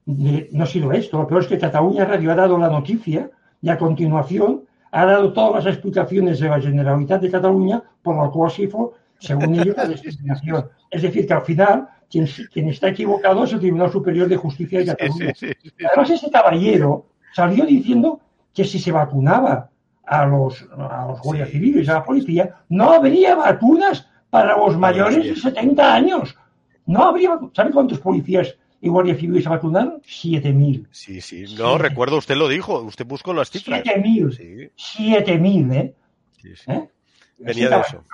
no ha sido esto. Lo peor es que Cataluña Radio ha dado la noticia y a continuación ha dado todas las explicaciones de la Generalitat de Cataluña por la cual se fue, según ellos, la discriminación. Es decir, que al final quien, quien, está equivocado es el Tribunal Superior de Justicia de Cataluña. Además, este caballero salió diciendo que si se vacunaba a los, a los guardias civiles, a la policía, no habría vacunas para los mayores de 70 años. No habría, ¿sabe cuántos policías y guardias civiles se vacunaron? 7.000. Sí, sí, no, recuerdo, usted lo dijo, usted buscó las cifras. 7.000. Sí. 7.000, ¿eh? Sí, sí. ¿Eh? Venía de eso.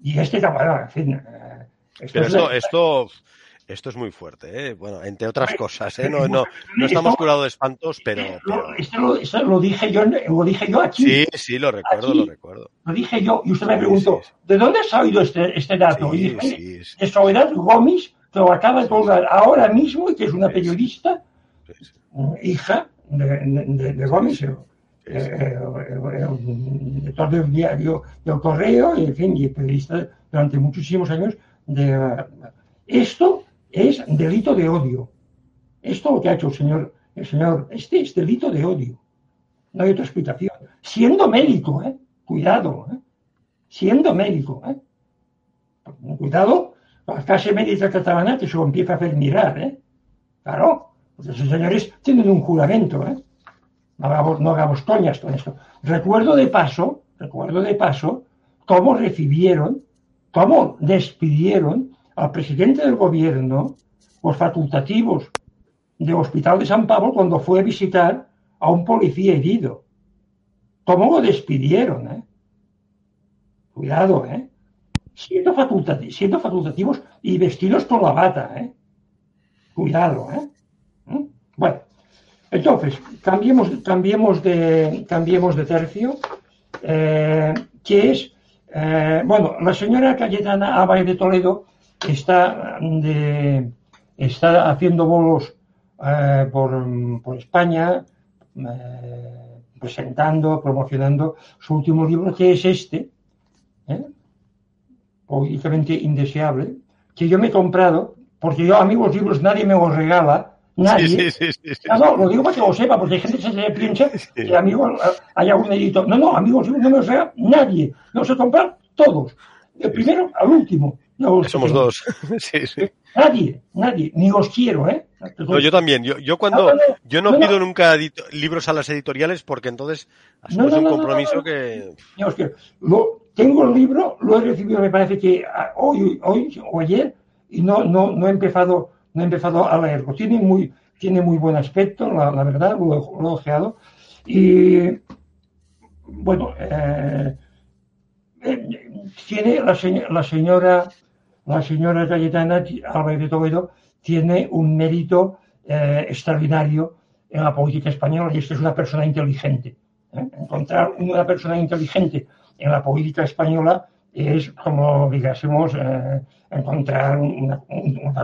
Y este caballero, en fin. Eh, esto Pero esto, esto, esto es muy fuerte, ¿eh? Bueno, entre otras cosas, ¿eh? No, no, no estamos curados de espantos, pero... Esto lo, esto lo, dije yo, lo dije yo aquí. Sí, sí, lo recuerdo, lo recuerdo. Lo dije yo, y usted me preguntó, ¿de dónde has oído este, este dato? y dije, de Soledad Gómez, que lo acaba de colgar ahora mismo, y que es una periodista, hija de, de, de Gómez, el, director del diario del Correo, y en fin, y periodista durante muchísimos años de... Esto es delito de odio. Esto lo que ha hecho el señor, el señor, este es delito de odio. No hay otra explicación. Siendo médico, ¿eh? Cuidado, ¿eh? Siendo médico, ¿eh? Cuidado, la clase médica catalana que se lo empieza a hacer mirar, ¿eh? Claro, porque esos señores tienen un juramento, ¿eh? No hagamos, no hagamos coñas con esto. Recuerdo de paso, recuerdo de paso, cómo recibieron, cómo despidieron al presidente del gobierno los facultativos del Hospital de San Pablo cuando fue a visitar a un policía herido. ¿Cómo lo despidieron? Eh? Cuidado, ¿eh? Siendo, facultativos, siendo facultativos y vestidos con la bata, ¿eh? Cuidado, ¿eh? ¿Mm? Bueno, entonces, cambiemos, cambiemos, de, cambiemos de tercio, eh, que es, eh, bueno, la señora Cayetana Abay de Toledo está, de, está haciendo bolos eh, por, España, eh, presentando, promocionando su último libro, que es este, políticamente indeseable, que yo me he comprado, porque yo a mí los libros nadie me los regala, Nadie. Sí, sí, sí, no, no, lo digo para que lo sepa, porque hay gente que se piensa que amigos, hay algún editor. No, no, amigos, no me regala nadie. Los he comprado todos. El primero al último. No, Somos dos. sí, sí. Nadie, nadie, ni os quiero, ¿eh? No, yo también. Yo, yo cuando. No, yo no, pido nunca libros a las editoriales porque entonces asumes un compromiso que. Ni os quiero. Lo, tengo el libro, lo he recibido, me parece que hoy, hoy o ayer, y no, no, no he empezado, no he empezado a leerlo. Tiene muy, tiene muy buen aspecto, la, la verdad, lo, lo, he ojeado. Y bueno, eh, eh, tiene la, la señora la señora Cayetana Álvarez de Toledo tiene un mérito eh, extraordinario en la política española y es que es una persona inteligente. ¿eh? Encontrar una persona inteligente en la política española es como, digásemos, eh, encontrar una,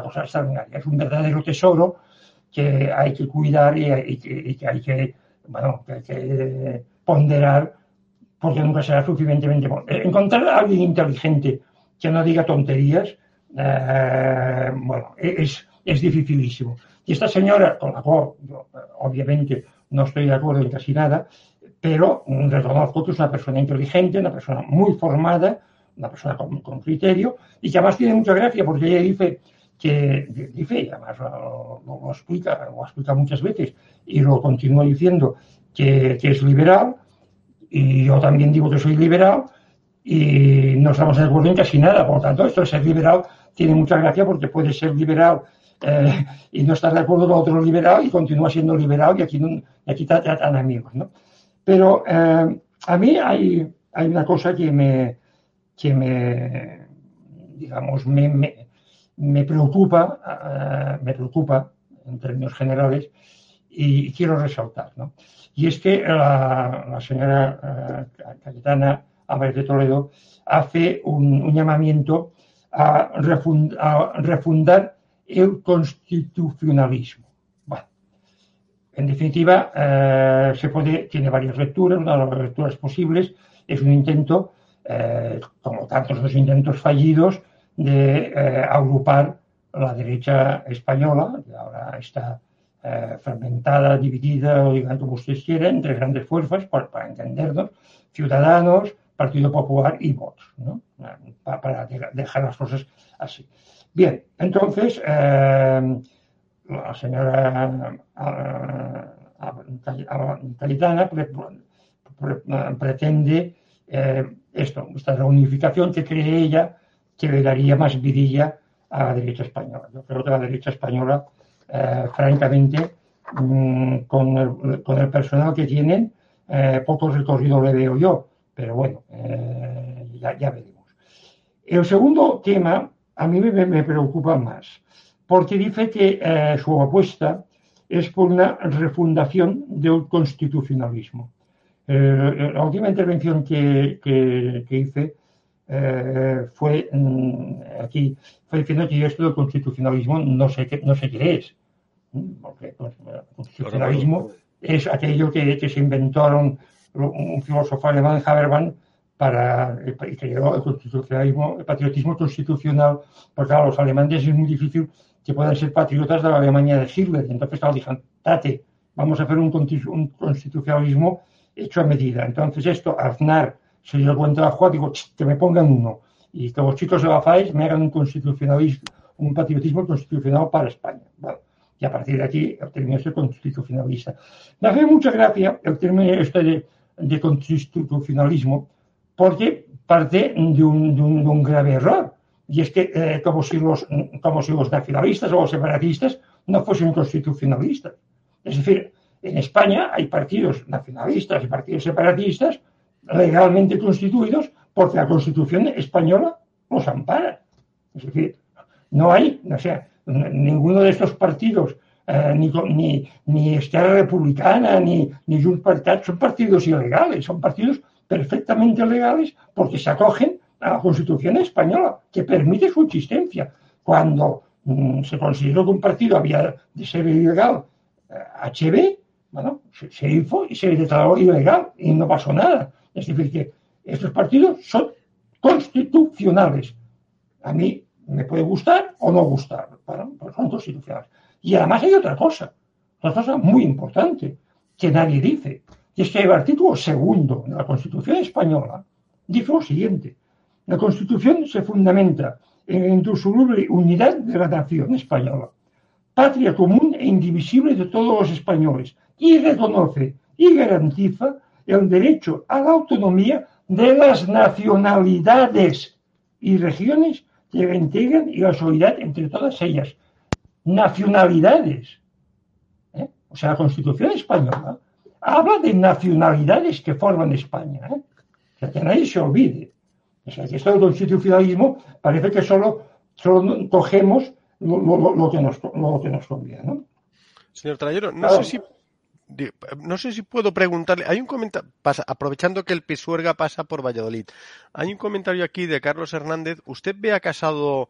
cosa extraordinaria. Es un verdadero tesoro que hay que cuidar y, que, hay que, bueno, hay que ponderar porque nunca será suficientemente bueno. Encontrar a alguien inteligente que no diga tonterías, eh, bueno, es, es dificilísimo. Y esta señora, con la cual obviamente no estoy de acuerdo en casi nada, pero reconozco que es una persona inteligente, una persona muy formada, una persona con, criterio, y que además tiene mucha gracia porque ella dice que, dice, y además lo, lo, explica, lo explica muchas veces, y lo continúa diciendo, que, que es liberal, y yo también digo que soy liberal, y no estamos de acuerdo en casi nada. Por lo tanto, esto de ser liberal tiene mucha gracia porque puede ser liberal eh, y no estar de acuerdo con otro liberal y continúa siendo liberal y aquí, y aquí tratan amigos. ¿no? Pero eh, a mí hay, hay una cosa que me, que me digamos, me, me, preocupa, uh, me preocupa en términos generales y quiero resaltar. ¿no? Y es que la, señora uh, Cayetana Álvarez de Toledo, hace un, llamamiento a, refund, a, refundar el constitucionalismo. En definitiva, eh, se puede, tiene varias lecturas, una de las lecturas posibles es un intento, eh, como tantos los intentos fallidos, de eh, agrupar la derecha española, que ahora está eh, fragmentada, dividida, o digan como ustedes quieren, entre grandes fuerzas, para entendernos, Ciudadanos, Partido Popular y Vox, ¿no? para dejar las cosas así. Bien, entonces, eh, la señora Cayetana pretende esto, esta reunificación que cree ella que le daría más vidilla a la derecha española. Yo creo que la derecha española, eh, francamente, mm, con, el, personal que tienen, eh, poco recorrido le veo yo, pero bueno, ya, veremos. El segundo tema a mí me, preocupa más, porque dice que su apuesta es por una refundación del constitucionalismo. Eh, la última intervención que, hice eh, fue mm, aquí, fue diciendo que yo esto del constitucionalismo no sé qué, no sé qué es. Porque pues, constitucionalismo es aquello que, se inventaron un filósofo alemán, Habermas, para y creó el constitucionalismo, el patriotismo constitucional, porque a los alemanes es muy difícil que puedan ser patriotas de la Alemania de Hitler. Entonces, claro, dijeron, tate, vamos a hacer un, un constitucionalismo hecho a medida. Entonces esto, Aznar se dio de la jugada, digo, que me pongan uno. Y que los chicos de la FAES me hagan un constitucionalismo, un patriotismo constitucional para España. y a partir de aquí el término es constitucionalista. Me hace mucha gracia el término este de, constitucionalismo porque parte de un, grave error. Y es que eh, como, si los, como si los nacionalistas o los separatistas no fuesen constitucionalistas. Es decir, en España hay partidos nacionalistas y partidos separatistas legalmente constituidos porque la Constitución española los ampara. Es decir, no hay, o sea, ninguno de estos partidos, eh, ni, ni, ni Republicana, ni, ni Junts son partidos ilegales, son partidos perfectamente legales porque se acogen a la Constitución española, que permite su existencia. Cuando mm, se consideró que un partido había de ser ilegal, HB, eh, bueno, se, hizo y se declaró ilegal y no pasó nada. Es decir, que estos partidos son constitucionales. A mí me puede gustar o no gustar, pero son constitucionales. Y además hay otra cosa, otra cosa muy importante que nadie dice, y es que el artículo segundo de la Constitución española dice lo siguiente. La Constitución se fundamenta en la indisoluble unidad de la nación española, patria común e indivisible de todos los españoles, y reconoce y garantiza el derecho a la autonomía de las nacionalidades y regiones que la integran y la solidaridad entre todas ellas. Nacionalidades. ¿eh? O sea, la Constitución española habla de nacionalidades que forman España. ¿eh? O sea, que nadie se olvide. O sea, que esto del constitucionalismo parece que solo, solo cogemos lo, que nos, lo que nos conviene. ¿no? Señor Trayero, no sé si no sé si puedo preguntarle, hay un comentario, aprovechando que el Pisuerga pasa por Valladolid, hay un comentario aquí de Carlos Hernández, usted ve a Casado,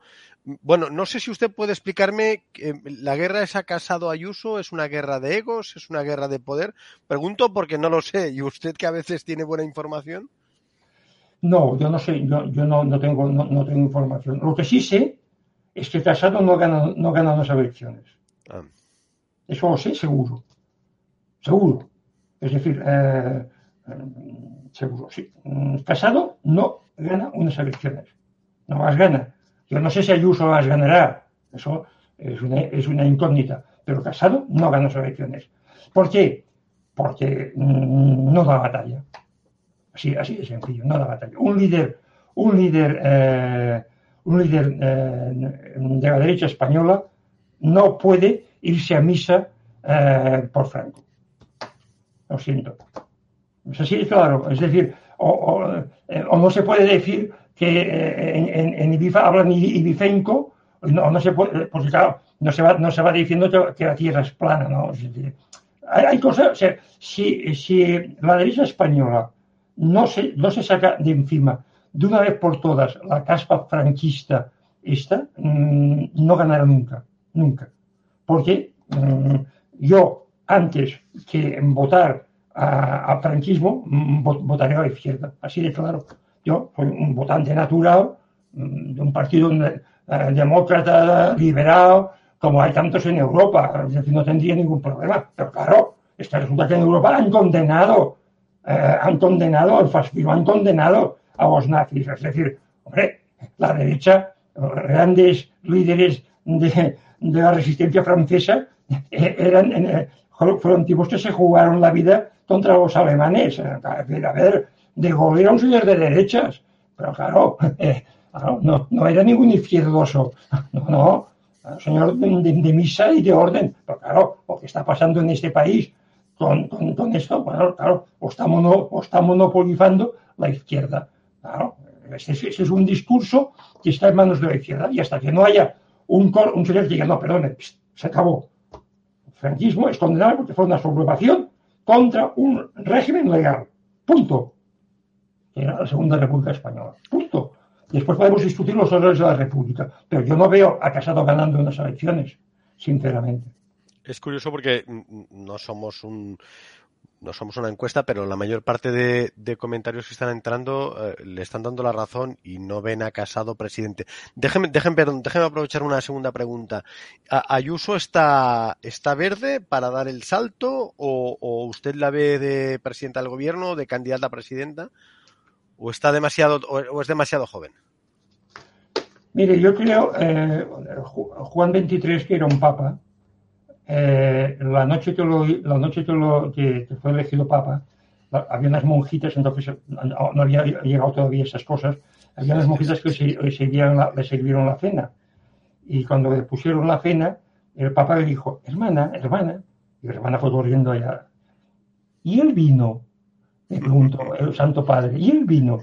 bueno, no sé si usted puede explicarme, eh, ¿la guerra es a Casado Ayuso? ¿Es una guerra de egos? ¿Es una guerra de poder? Pregunto porque no lo sé, ¿y usted que a veces tiene buena información? No, yo no sé, yo, no, tengo, no, tengo información. Lo que sí sé es que Casado no gana, no gana las elecciones. Ah. Eso lo sé seguro seguro. Es decir, eh, eh, seguro, sí. Mm, Casado no gana unas elecciones. No las gana. Yo no sé si Ayuso las ganará. Eso es una, incógnita. Pero Casado no gana las elecciones. ¿Por qué? Porque mm, no da batalla. Así, así de sencillo, no da batalla. Un líder, un líder, eh, un líder de la derecha española no puede irse a misa por Franco. Lo siento. Es así, claro. Es decir, eh, o, no se puede decir que eh, en, en, Ibiza hablan ibifenco, no, no se puede, porque claro, no se va, no se va diciendo que, la tierra es plana, ¿no? hay, cosas, o sea, si, si la derecha española no se, no se saca de encima de una vez por todas la caspa franquista esta, mm, no ganará nunca, nunca. Porque mm, yo antes que votar a, franquismo, votaré a la izquierda. Así de claro. Yo soy un votante natural de un partido eh, demócrata, liberal, como hay tantos en Europa. Es decir, no tendría ningún problema. Pero claro, es que resulta que en Europa han condenado, eh, han condenado al fascismo, han condenado a los nazis. Es decir, hombre, la derecha, grandes líderes de, de la resistencia francesa, eh, eran, fueron tipos que se jugaron la vida contra los alemanes. A ver, De Gaulle era un señor de derechas, pero claro, eh, no, era ningún izquierdoso, no, no, señor de, misa y de orden. Pero claro, lo que está pasando en este país con, esto, bueno, claro, o está, mono, o está monopolizando la izquierda. Claro, ese, es un discurso que está en manos de la izquierda y hasta que no haya un, un señor que diga, no, perdone, se acabó. Franquismo es condenable porque fue una sublevación contra un régimen legal. Punto. Era la Segunda República Española. Punto. Después podemos discutir los horrores de la República. Pero yo no veo a Casado ganando unas elecciones, sinceramente. Es curioso porque no somos un, no somos una encuesta, pero la mayor parte de, comentarios que están entrando eh, le están dando la razón y no ven a Casado presidente. Déjenme, déjenme, perdón, déjenme aprovechar una segunda pregunta. ¿Ayuso está, está verde para dar el salto o, usted la ve de presidenta del gobierno, de candidata a presidenta? ¿O está demasiado, o, o es demasiado joven? Mire, yo creo, eh, Juan XXIII, que era un papa, eh, la noche que lo, la noche que, lo, que, que fue elegido papa, había unas monjitas, entonces no, no, había llegado todavía esas cosas, había unas monjitas que sirvieron la, le sirvieron la cena. Y cuando le pusieron la cena, el papa le dijo, hermana, hermana, y la hermana fue corriendo allá. ¿Y el vino? Le preguntó el Santo Padre, ¿y el vino?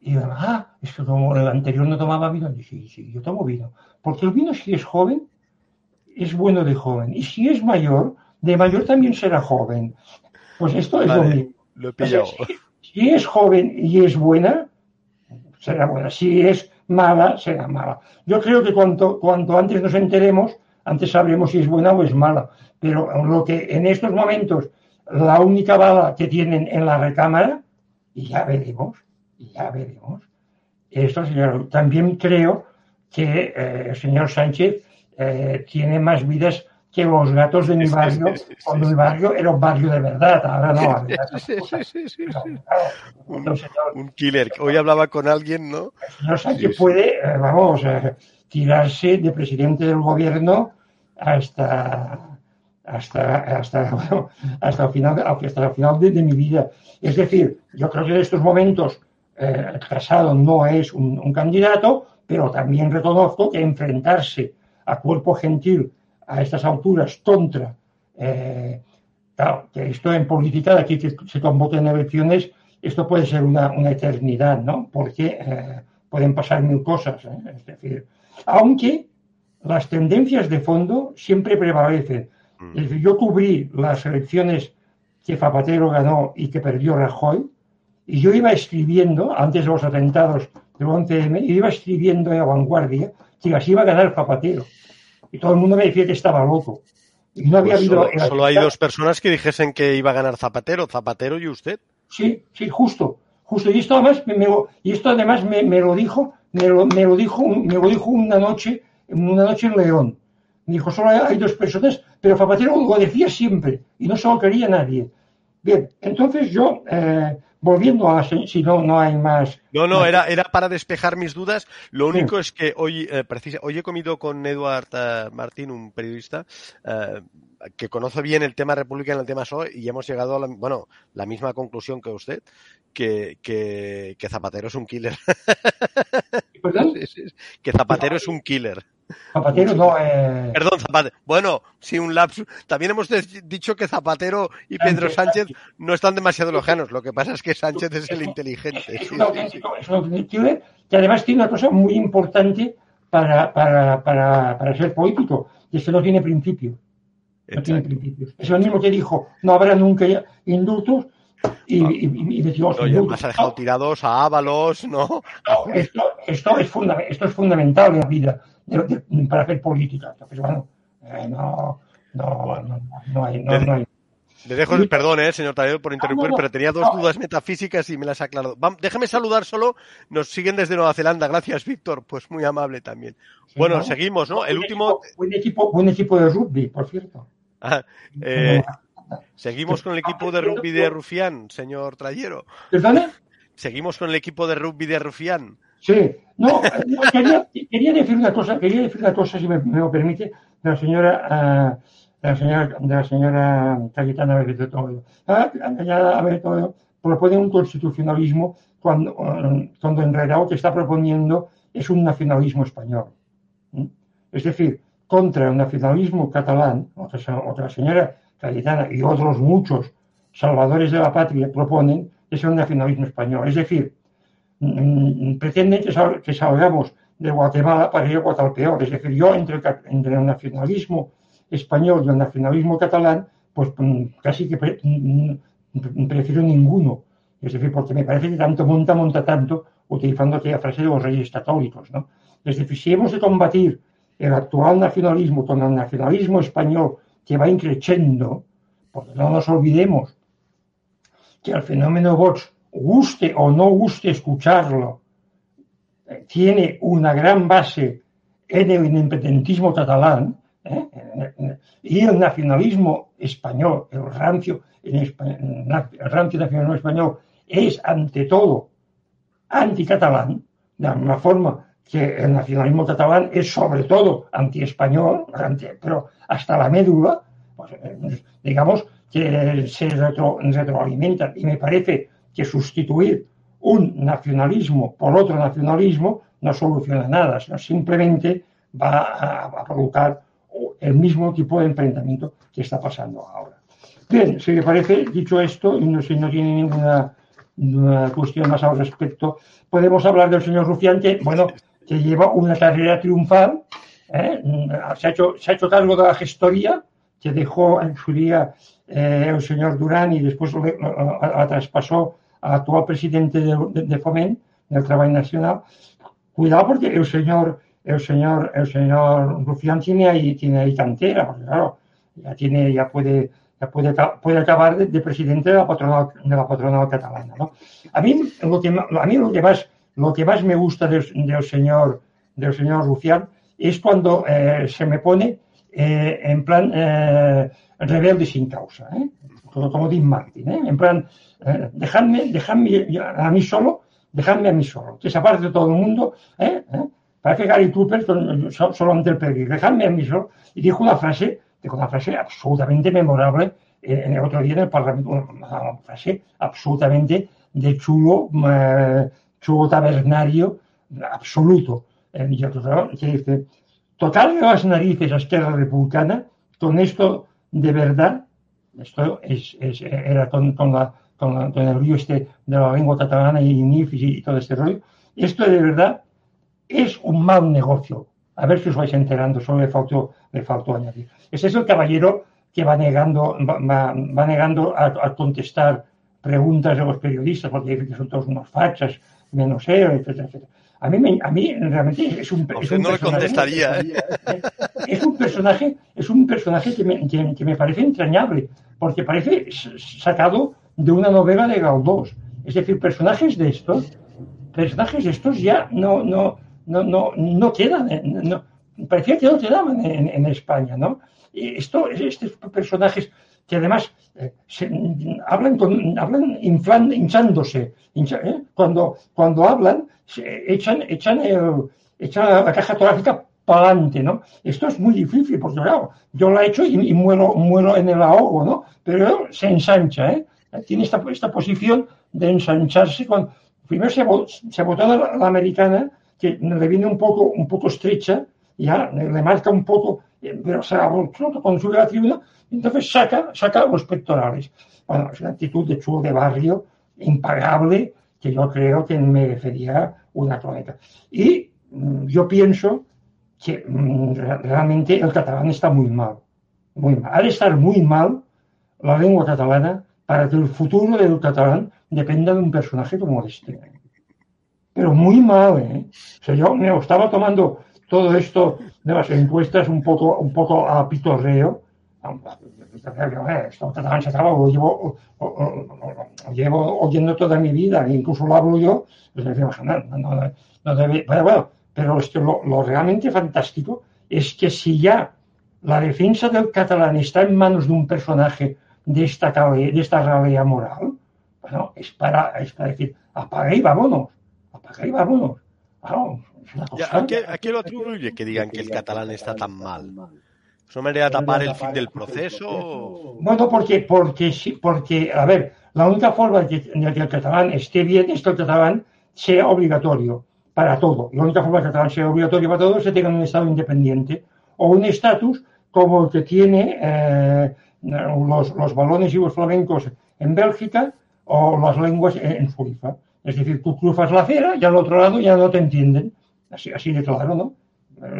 Y yo, ah, es que el anterior no tomaba vino, y sí, sí, yo tomo vino. Porque el vino, si es joven, es bueno de joven. Y si es mayor, de mayor también será joven. Pues esto es vale, lo mismo. Lo he pillado. O sea, si, si, es joven y es buena, será buena. Si es mala, será mala. Yo creo que cuanto, cuanto antes nos enteremos, antes sabremos si es buena o es mala. Pero lo que en estos momentos, la única bala que tienen en la recámara, y ya veremos, y ya veremos. Esto, señor, también creo que eh, el señor Sánchez eh, tiene más vidas que los gatos de mi barrio, sí, sí, sí, cuando mi barrio era un barrio de verdad, ahora no. un, killer. Hoy hablaba con alguien, ¿no? El señor Sánchez puede, eh, vamos, eh, tirarse de presidente del gobierno hasta hasta, hasta, bueno, hasta el final, hasta el final de, de, mi vida. Es decir, yo creo que en estos momentos eh, Casado no es un, un candidato, pero también reconozco que enfrentarse a cuerpo gentil a estas alturas contra, eh, claro, que esto en política, aquí que se convoquen elecciones, esto puede ser una, una eternidad, ¿no? Porque eh, pueden pasar mil cosas, ¿eh? es decir, aunque las tendencias de fondo siempre prevalecen. Es decir, yo cubrí las elecciones que Zapatero ganó y que perdió Rajoy, y yo iba escribiendo, antes de los atentados del 11M, iba escribiendo en la vanguardia que así iba a ganar Zapatero y todo el mundo me decía que estaba loco. Y no había pues habido. Solo, solo hay dos personas que dijesen que iba a ganar Zapatero, Zapatero y usted. Sí, sí, justo. Justo. Y esto además me, me y esto además me, me, lo dijo, me lo, me lo dijo, me lo dijo una noche, una noche en León. Me dijo, solo hay dos personas, pero Zapatero lo decía siempre y no se lo quería nadie. Bien, entonces yo, eh, volviendo a si no no hay más. No no era era para despejar mis dudas. Lo único sí. es que hoy eh, precisa, hoy he comido con Eduard uh, Martín un periodista uh, que conoce bien el tema República en el tema PSOE y hemos llegado a la, bueno la misma conclusión que usted que, que, que Zapatero es un killer. ¿Perdón? que Zapatero es un killer Zapatero no eh... Perdón, Zapatero. Bueno, sí, un lapsus. También hemos dicho que Zapatero y Pedro Sánchez no están demasiado lejanos. Lo que pasa es que Sánchez es el inteligente. Es un auténtico, es un auténtico que además tiene una cosa muy importante para, para, para, para ser político, y es que no tiene principio. No tiene principios. Es lo mismo que dijo, no habrá nunca indultos, y, no. y, y, y decimos, no, y además ha dejado tirados a Ábalos, ¿no? no esto, esto, es esto es fundamental en la vida de, de, para hacer política. Entonces, bueno, eh, no, no, no, no, hay, no, no hay. Le dejo, perdón, eh, señor Tadeo, por interrumpir, pero tenía dos dudas metafísicas y me las ha aclarado. déjeme saludar solo, nos siguen desde Nueva Zelanda, gracias Víctor, pues muy amable también. bueno, seguimos, ¿no? El último... buen, equipo, buen equipo de rugby, por cierto. Ah, eh, seguimos con el equipo de rugby de Rufián, señor Trayero. ¿Perdone? Seguimos con el equipo de rugby de Rufián. Sí, no, quería, quería, decir una cosa, quería decir una cosa, si me, lo permite, la señora, uh, la señora, de la señora Cayetana Todo propone un constitucionalismo cuando, uh, cuando en realidad lo que está proponiendo es un nacionalismo español. Es decir, contra el nacionalismo catalán, otra, otra señora Cayetana y otros muchos salvadores de la patria proponen es un nacionalismo español. Es decir, pretenden que, salgamos de Guatemala para ir a Guatalpeor. Es decir, yo entre el, nacionalismo español y el nacionalismo catalán, pues mm, casi que mm, prefiero ninguno. Es decir, porque me parece que tanto monta, monta tanto, utilizando aquella frase de los reyes católicos. ¿no? Es decir, si hemos de combatir el actual nacionalismo con el nacionalismo español que va increciendo, porque no nos olvidemos que el fenómeno Vox guste o no guste escucharlo, tiene una gran base en el independentismo catalán ¿eh? y el nacionalismo español, el rancio, el rancio nacionalismo español es ante todo anticatalán, de la forma que el nacionalismo catalán es sobre todo anti-español, pero hasta la médula, pues, eh, digamos que se retroalimenta y me parece que sustituir un nacionalismo por otro nacionalismo no soluciona nada, sino simplemente va a, provocar el mismo tipo de enfrentamiento que está pasando ahora. Bien, si le parece, dicho esto, y no, si no tiene ninguna, cuestión más al respecto, podemos hablar del señor Rufián, que, bueno, que lleva una carrera triunfal, ¿eh? se, ha hecho, se ha hecho cargo de la gestoría, que dejó en su día eh, el señor Durán y después la traspasó actual presidente de, de, de Foment, del Trabajo Nacional, cuidado porque el señor, el señor, el señor Rufián tiene ahí, tiene ahí cantera, porque claro, ya tiene, ya puede, ya puede, puede acabar de, presidente de la patronal, de la patronal catalana, ¿no? A mí lo que, a mí lo que más, lo que más me gusta del, del señor, del señor Rufián es cuando eh, se me pone eh, en plan eh, rebelde sin causa, ¿eh? como, como Dean Martin, ¿eh? en plan eh, dejadme, dejadme a mí solo, dejadme a mí solo, que se aparte de todo el mundo, ¿eh? ¿Eh? Parece Gary Cooper solo ante el peligro, dejadme a mí solo. Y dijo una frase, dijo una frase absolutamente memorable en el otro día en el Parlamento, una frase absolutamente de chulo, chulo tabernario, absoluto. que dice, tocarle las narices a Esquerra Republicana, con esto de verdad, esto es, es era con, con la con, el río este de la lengua catalana y NIF y, todo este rollo. Esto de verdad es un mal negocio. A ver si os vais enterando, solo le faltó, le faltó añadir. Ese es el caballero que va negando, va, negando a, contestar preguntas de los periodistas, porque dicen que son todos unos fachas, menos él, etcétera, etcétera. A mí, a mí realmente es un, es un no le contestaría. ¿eh? Es un personaje, es un personaje que me, que me parece entrañable, porque parece sacado de una novela de Galdós. Es decir, personajes de estos, personajes de estos ya no, no, no, no, no quedan, no, parecía que no quedaban en, en España, ¿no? Y esto, estos personajes que además eh, hablan, con, hablan inflan, hinchándose, ¿eh? cuando, cuando hablan, echan, echan, echan la caja torácica para adelante, ¿no? Esto es muy difícil, porque claro, yo lo he hecho y, y muero, muero en el ahogo, ¿no? Pero se ensancha, ¿eh? tiene esta, esta posición de ensancharse. Cuando, primero se, se botó la, la, americana, que le viene un poco, un poco estrecha, ya le marca un poco, eh, pero se la cuando sube la tribuna, entonces saca, saca los pectorales. Bueno, es una actitud de chulo de barrio impagable que yo creo que merecería una crónica. Y mm, yo pienso que mm, realmente el catalán está muy mal. Muy mal. Ha de estar muy mal la lengua catalana para que el futuro del catalán dependa de un personaje como este. Pero muy mal, ¿eh? O sea, yo me estaba tomando todo esto de las encuestas un poco, un poco a pitorreo, Esto catalán se acaba, lo llevo, o, o, o, llevo oyendo toda mi vida, e incluso lo hablo yo, pues no, no, no debe, bueno, bueno, pero esto, lo, lo realmente fantástico es que si ya la defensa del catalán está en manos de un personaje de esta, de esta realidad moral, bueno, es para, es para decir, apaga y vámonos, apaga y vámonos. Claro, ¿A, qué, ¿A qué lo atribuye que digan que el catalán está tan mal? ¿Es una manera de tapar el fin del proceso? Bueno, porque, porque, porque, a ver, la única forma de que, el catalán esté bien es que el catalán sea obligatorio para todo. La única forma de que el catalán sea obligatorio para todo es que tenga un Estado independiente o un estatus como el que tiene eh, los, los balones y los flamencos en Bélgica o las lenguas en Suiza. Es decir, tú cruzas la acera y al otro lado ya no te entienden. Así, así de claro, ¿no?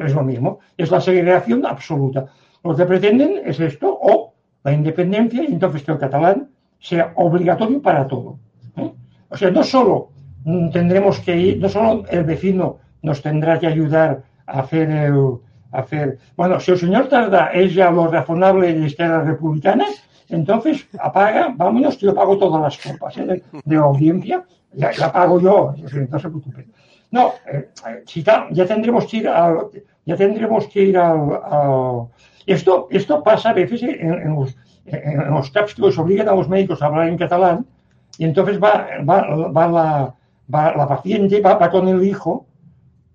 Es lo mismo. Es la segregación absoluta. Lo que pretenden es esto o la independencia y entonces que el catalán sea obligatorio para todo. ¿eh? O sea, no solo tendremos que ir, no solo el vecino nos tendrá que ayudar a hacer el, a hacer, bueno, si el señor Tarda es ya lo razonable de izquierda republicana, entonces apaga, vámonos, yo pago todas las copas ¿eh? de, de, audiencia, ya, ya, pago yo, no se preocupe. No, eh, ta, ya tendremos que ir al, ya tendremos que ir al, esto, esto pasa a veces en, los, en obligan a los médicos a hablar en catalán y entonces va, la, va la paciente, va, con el hijo,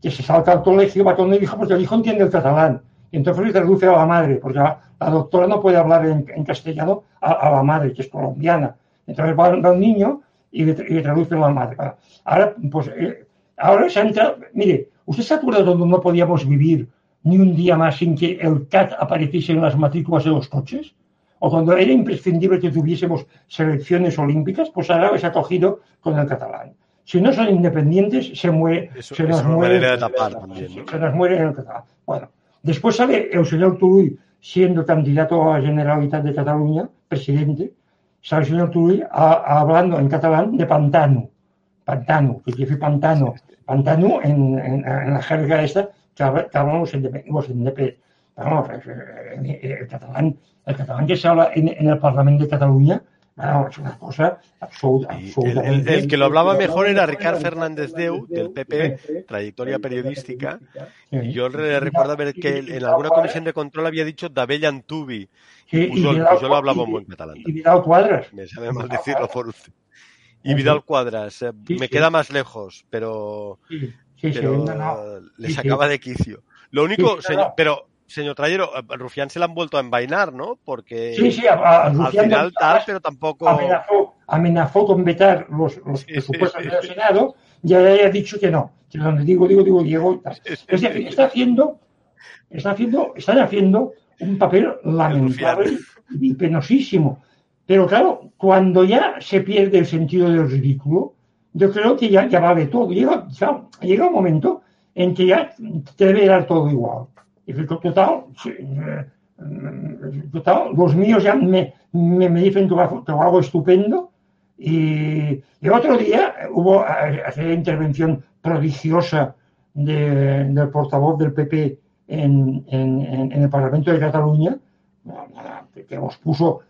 que se salta al colegio, va con el hijo porque el hijo entiende el catalán. Y entonces le traduce a la madre, porque la, doctora no puede hablar en, castellano a, a, la madre, que es colombiana. Entonces va, va el niño y le, y le, traduce a la madre. Ahora, pues, eh, ahora se ha entrado, mire, ¿usted se acuerda donde no podíamos vivir ni un día más sin que el CAT apareciese en las matrículas de los coches? O cuando era imprescindible que tuviésemos selecciones olímpicas, pues ahora se ha cogido con el catalán. Si no son independientes, se muere, Eso, se nos muere, de tapar también, ¿no? se nos muere en el catalán. Bueno, después sale el señor Turull siendo candidato a la Generalitat de Cataluña, presidente, sale el señor Turull a- a- hablando en catalán de pantano. Pantano, que quiere decir pantano. Pantano en, en- en la jerga esta que habla- que hablan los Vamos, eh, eh, el catalán, el catalán que se habla en, en el Parlamento de Cataluña, bueno, es una cosa absoluta, el, absolutamente. el- el que lo hablaba mejor era Ricard Fernández Deu, del PP, trayectoria periodística, y yo re- recuerdo ver que en alguna comisión de control había dicho Dabella Antubi, Sí, y y Pujol, Vidal- Pujol hablaba y- un buen catalán. y Vidal Cuadras. Me sabe mal decirlo por usted. Y Vidal Cuadras, eh, Sí, me sí. queda más lejos, pero, Sí, sí, sí, pero no, no. le Sí, sí. sacaba de quicio. Lo único, señor, pero, señor Trayero, a Rufián se le han vuelto a envainar, ¿no? Porque Sí, sí, a, a al final tal, pero tampoco... amenazó, amenazó con vetar los, los presupuestos sí, del. Senado y ahora ha dicho que no. Que donde digo, digo, digo, sí, Es decir, está haciendo, está haciendo, están haciendo un papel lamentable y penosísimo. Pero claro, cuando ya se pierde el sentido del ridículo, yo creo que ya, ya vale todo. Llega, llega un momento en que ya te debe dar todo igual. Y total, eh, total, los míos ya me, me, me dicen lo hago estupendo. Y el otro día hubo eh, aquella intervención prodigiosa de- del portavoz del PP en, en- en- el Parlamento de Cataluña, que nos puso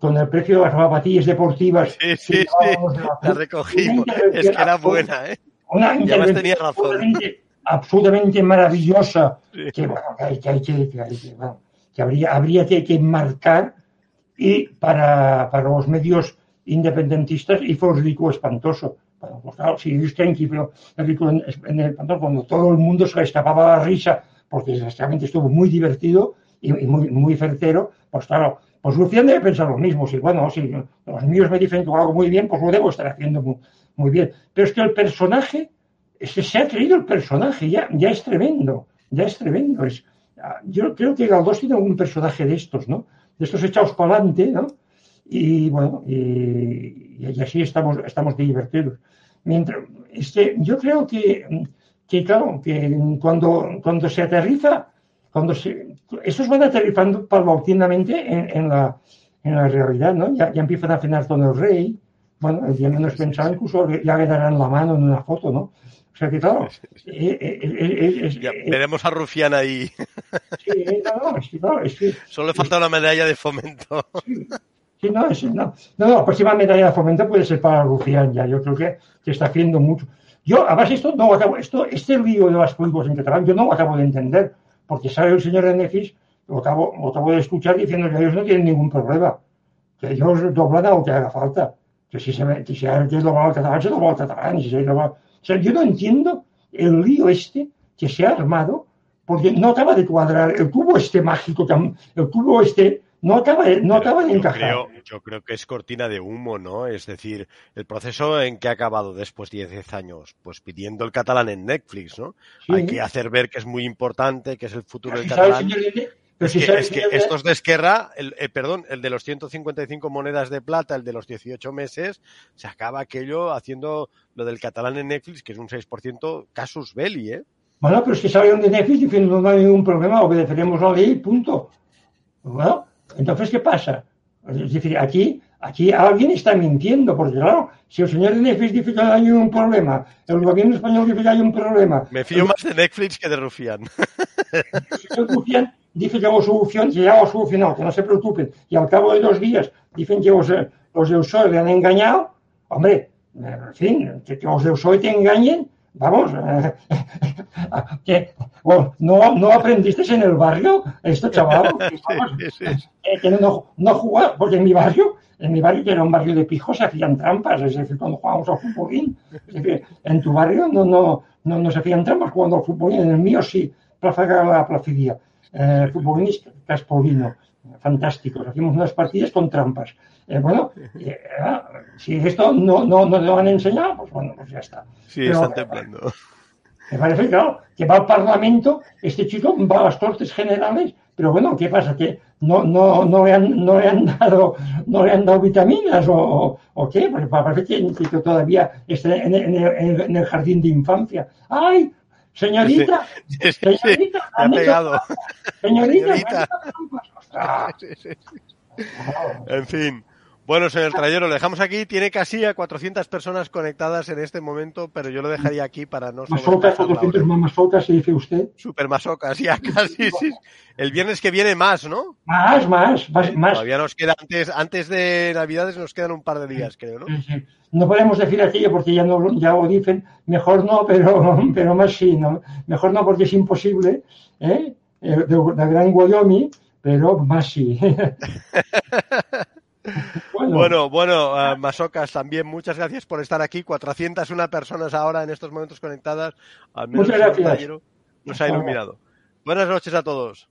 con, el precio de las zapatillas deportivas. Sí, sí, sí, la la recogimos. Es que era buena, ¿eh? una intervención tenía razón. absolutamente, absolutamente maravillosa Sí. que, bueno, que, hay- que hay que, que hay que, bueno, que habría, habría que, que marcar y para, para los medios independentistas y fue un ridículo espantoso. Bueno, pues claro, si creen que fue el ridículo en, el espantoso, cuando todo el mundo se le escapaba la risa, porque desgraciadamente estuvo muy divertido y, y muy, muy certero, pues claro, pues Lucián debe pensar lo mismo, si bueno, si los míos me dicen que hago muy bien, pues lo debo estar haciendo muy, bien. Pero es que el personaje, es que se ha creído el personaje, ya, ya es tremendo, ya es tremendo. Es, ah, yo creo que Galdós tiene algún personaje de estos, ¿no? De estos echados para adelante, ¿no? Y bueno, y, y así estamos, estamos divertidos. Mientras, es que yo creo que, que claro, que cuando, cuando se aterriza, cuando se, estos van aterrizando paulatinamente en, en la, en la realidad, ¿no? Ya, ya empiezan a cenar con el rey, bueno, el día menos pensado incluso ya le darán la mano en una foto, ¿no? O sea que claro, eh, eh, eh, ya, veremos a Rufián ahí. Sí, no, no, sí, no, es que, Solo le falta una medalla de fomento. Sí, sí no, es, no, no, la próxima medalla de fomento puede ser para Rufián ya, yo creo que, que está haciendo mucho. Yo, además, esto no acabo, esto, este lío de las políticas en catalán, yo no lo acabo de entender, porque sabe el señor Enefis, lo acabo, lo acabo de escuchar diciendo que ellos no tienen ningún problema, que ellos doblan a lo que haga falta, que si se, que si hay que doblar al catalán, se dobla al catalán, si se dobla... O sea, yo no entiendo el lío este que se ha armado, porque no acaba de cuadrar el cubo este mágico, el cubo este no acaba de, no acaba de yo encajar. Creo, yo creo que es cortina de humo, ¿no? Es decir, el proceso en que ha acabado después de 10 años, pues pidiendo el catalán en Netflix, ¿no? Sí. Hay que hacer ver que es muy importante, que es el futuro del si catalán. pero Es si que, es que señor Ine- estos de Esquerra, el, eh, perdón, el de los 155 monedas de plata, el de los 18 meses, se acaba aquello haciendo lo del catalán en Netflix, que es un 6% casus belli, ¿eh? Bueno, pero es que sale un déficit diciendo no hay ningún problema, obedeceremos la ley, punto. Bueno, Entonces, ¿qué pasa? Es decir, aquí, aquí alguien está mintiendo, porque claro, si el señor de Netflix dice que hay un problema, el gobierno español dice que hay un problema. Me fío más de Netflix que de Rufián. El Rufián dice que hago solución, que ya lo solucionado, que no se preocupen. Y al cabo de dos días dicen que los, los del PSOE le han engañado. Hombre, en fin, que, que los del PSOE te engañen vamos, eh, que bueno, no, no aprendiste en el barrio esto, chaval, vamos, Sí, sí, sí. eh, que no, no jugar, porque en mi barrio, en mi barrio que era un barrio de pijos, se hacían trampas, es decir, cuando jugábamos al futbolín, es decir, en tu barrio no, no, no, no se hacían trampas jugando al futbolín, en el mío sí, Plaza la placidía, eh, futbolín y caspolino, fantásticos, hacíamos unas partidas con trampas. Eh, bueno, eh, ah, si esto no, no, no lo han enseñado, pues bueno, pues ya está. Sí, Pero- están templando. me parece claro que va al Parlamento, este chico va a las Cortes Generales, pero bueno, ¿qué pasa? Que no, no, no, le, han, no, le, han dado, no le han dado vitaminas o, o, o qué, porque parece que, que todavía está en, en el, en el jardín de infancia. ¡Ay! Señorita, Sí, sí, sí. señorita, Me ha hecho pegado. señorita, Señorita. Claro. En fin. Bueno, señor Trayero, lo dejamos aquí. Tiene casi a 400 personas conectadas en este momento, pero yo lo dejaría aquí para no Masocas, sobrepasar la 400 hora. más masocas, se dice usted. Super masocas, ya casi, sí. El viernes que viene más, ¿no? Más, más, más, más. Todavía nos queda antes, antes de Navidades nos quedan un par de días, creo, ¿no? Sí, sí. No podemos decir aquello porque ya no ya lo dicen, mejor no, pero, pero más sí, ¿no? Mejor no porque es imposible, ¿eh? Eh, De, de Gran Wyoming, pero más sí. bueno, Bueno, bueno, eh, Masocas, también muchas gracias por estar aquí. 401 personas ahora en estos momentos conectadas. Al menos Muchas gracias. Nos ha iluminado. Buenas noches a todos.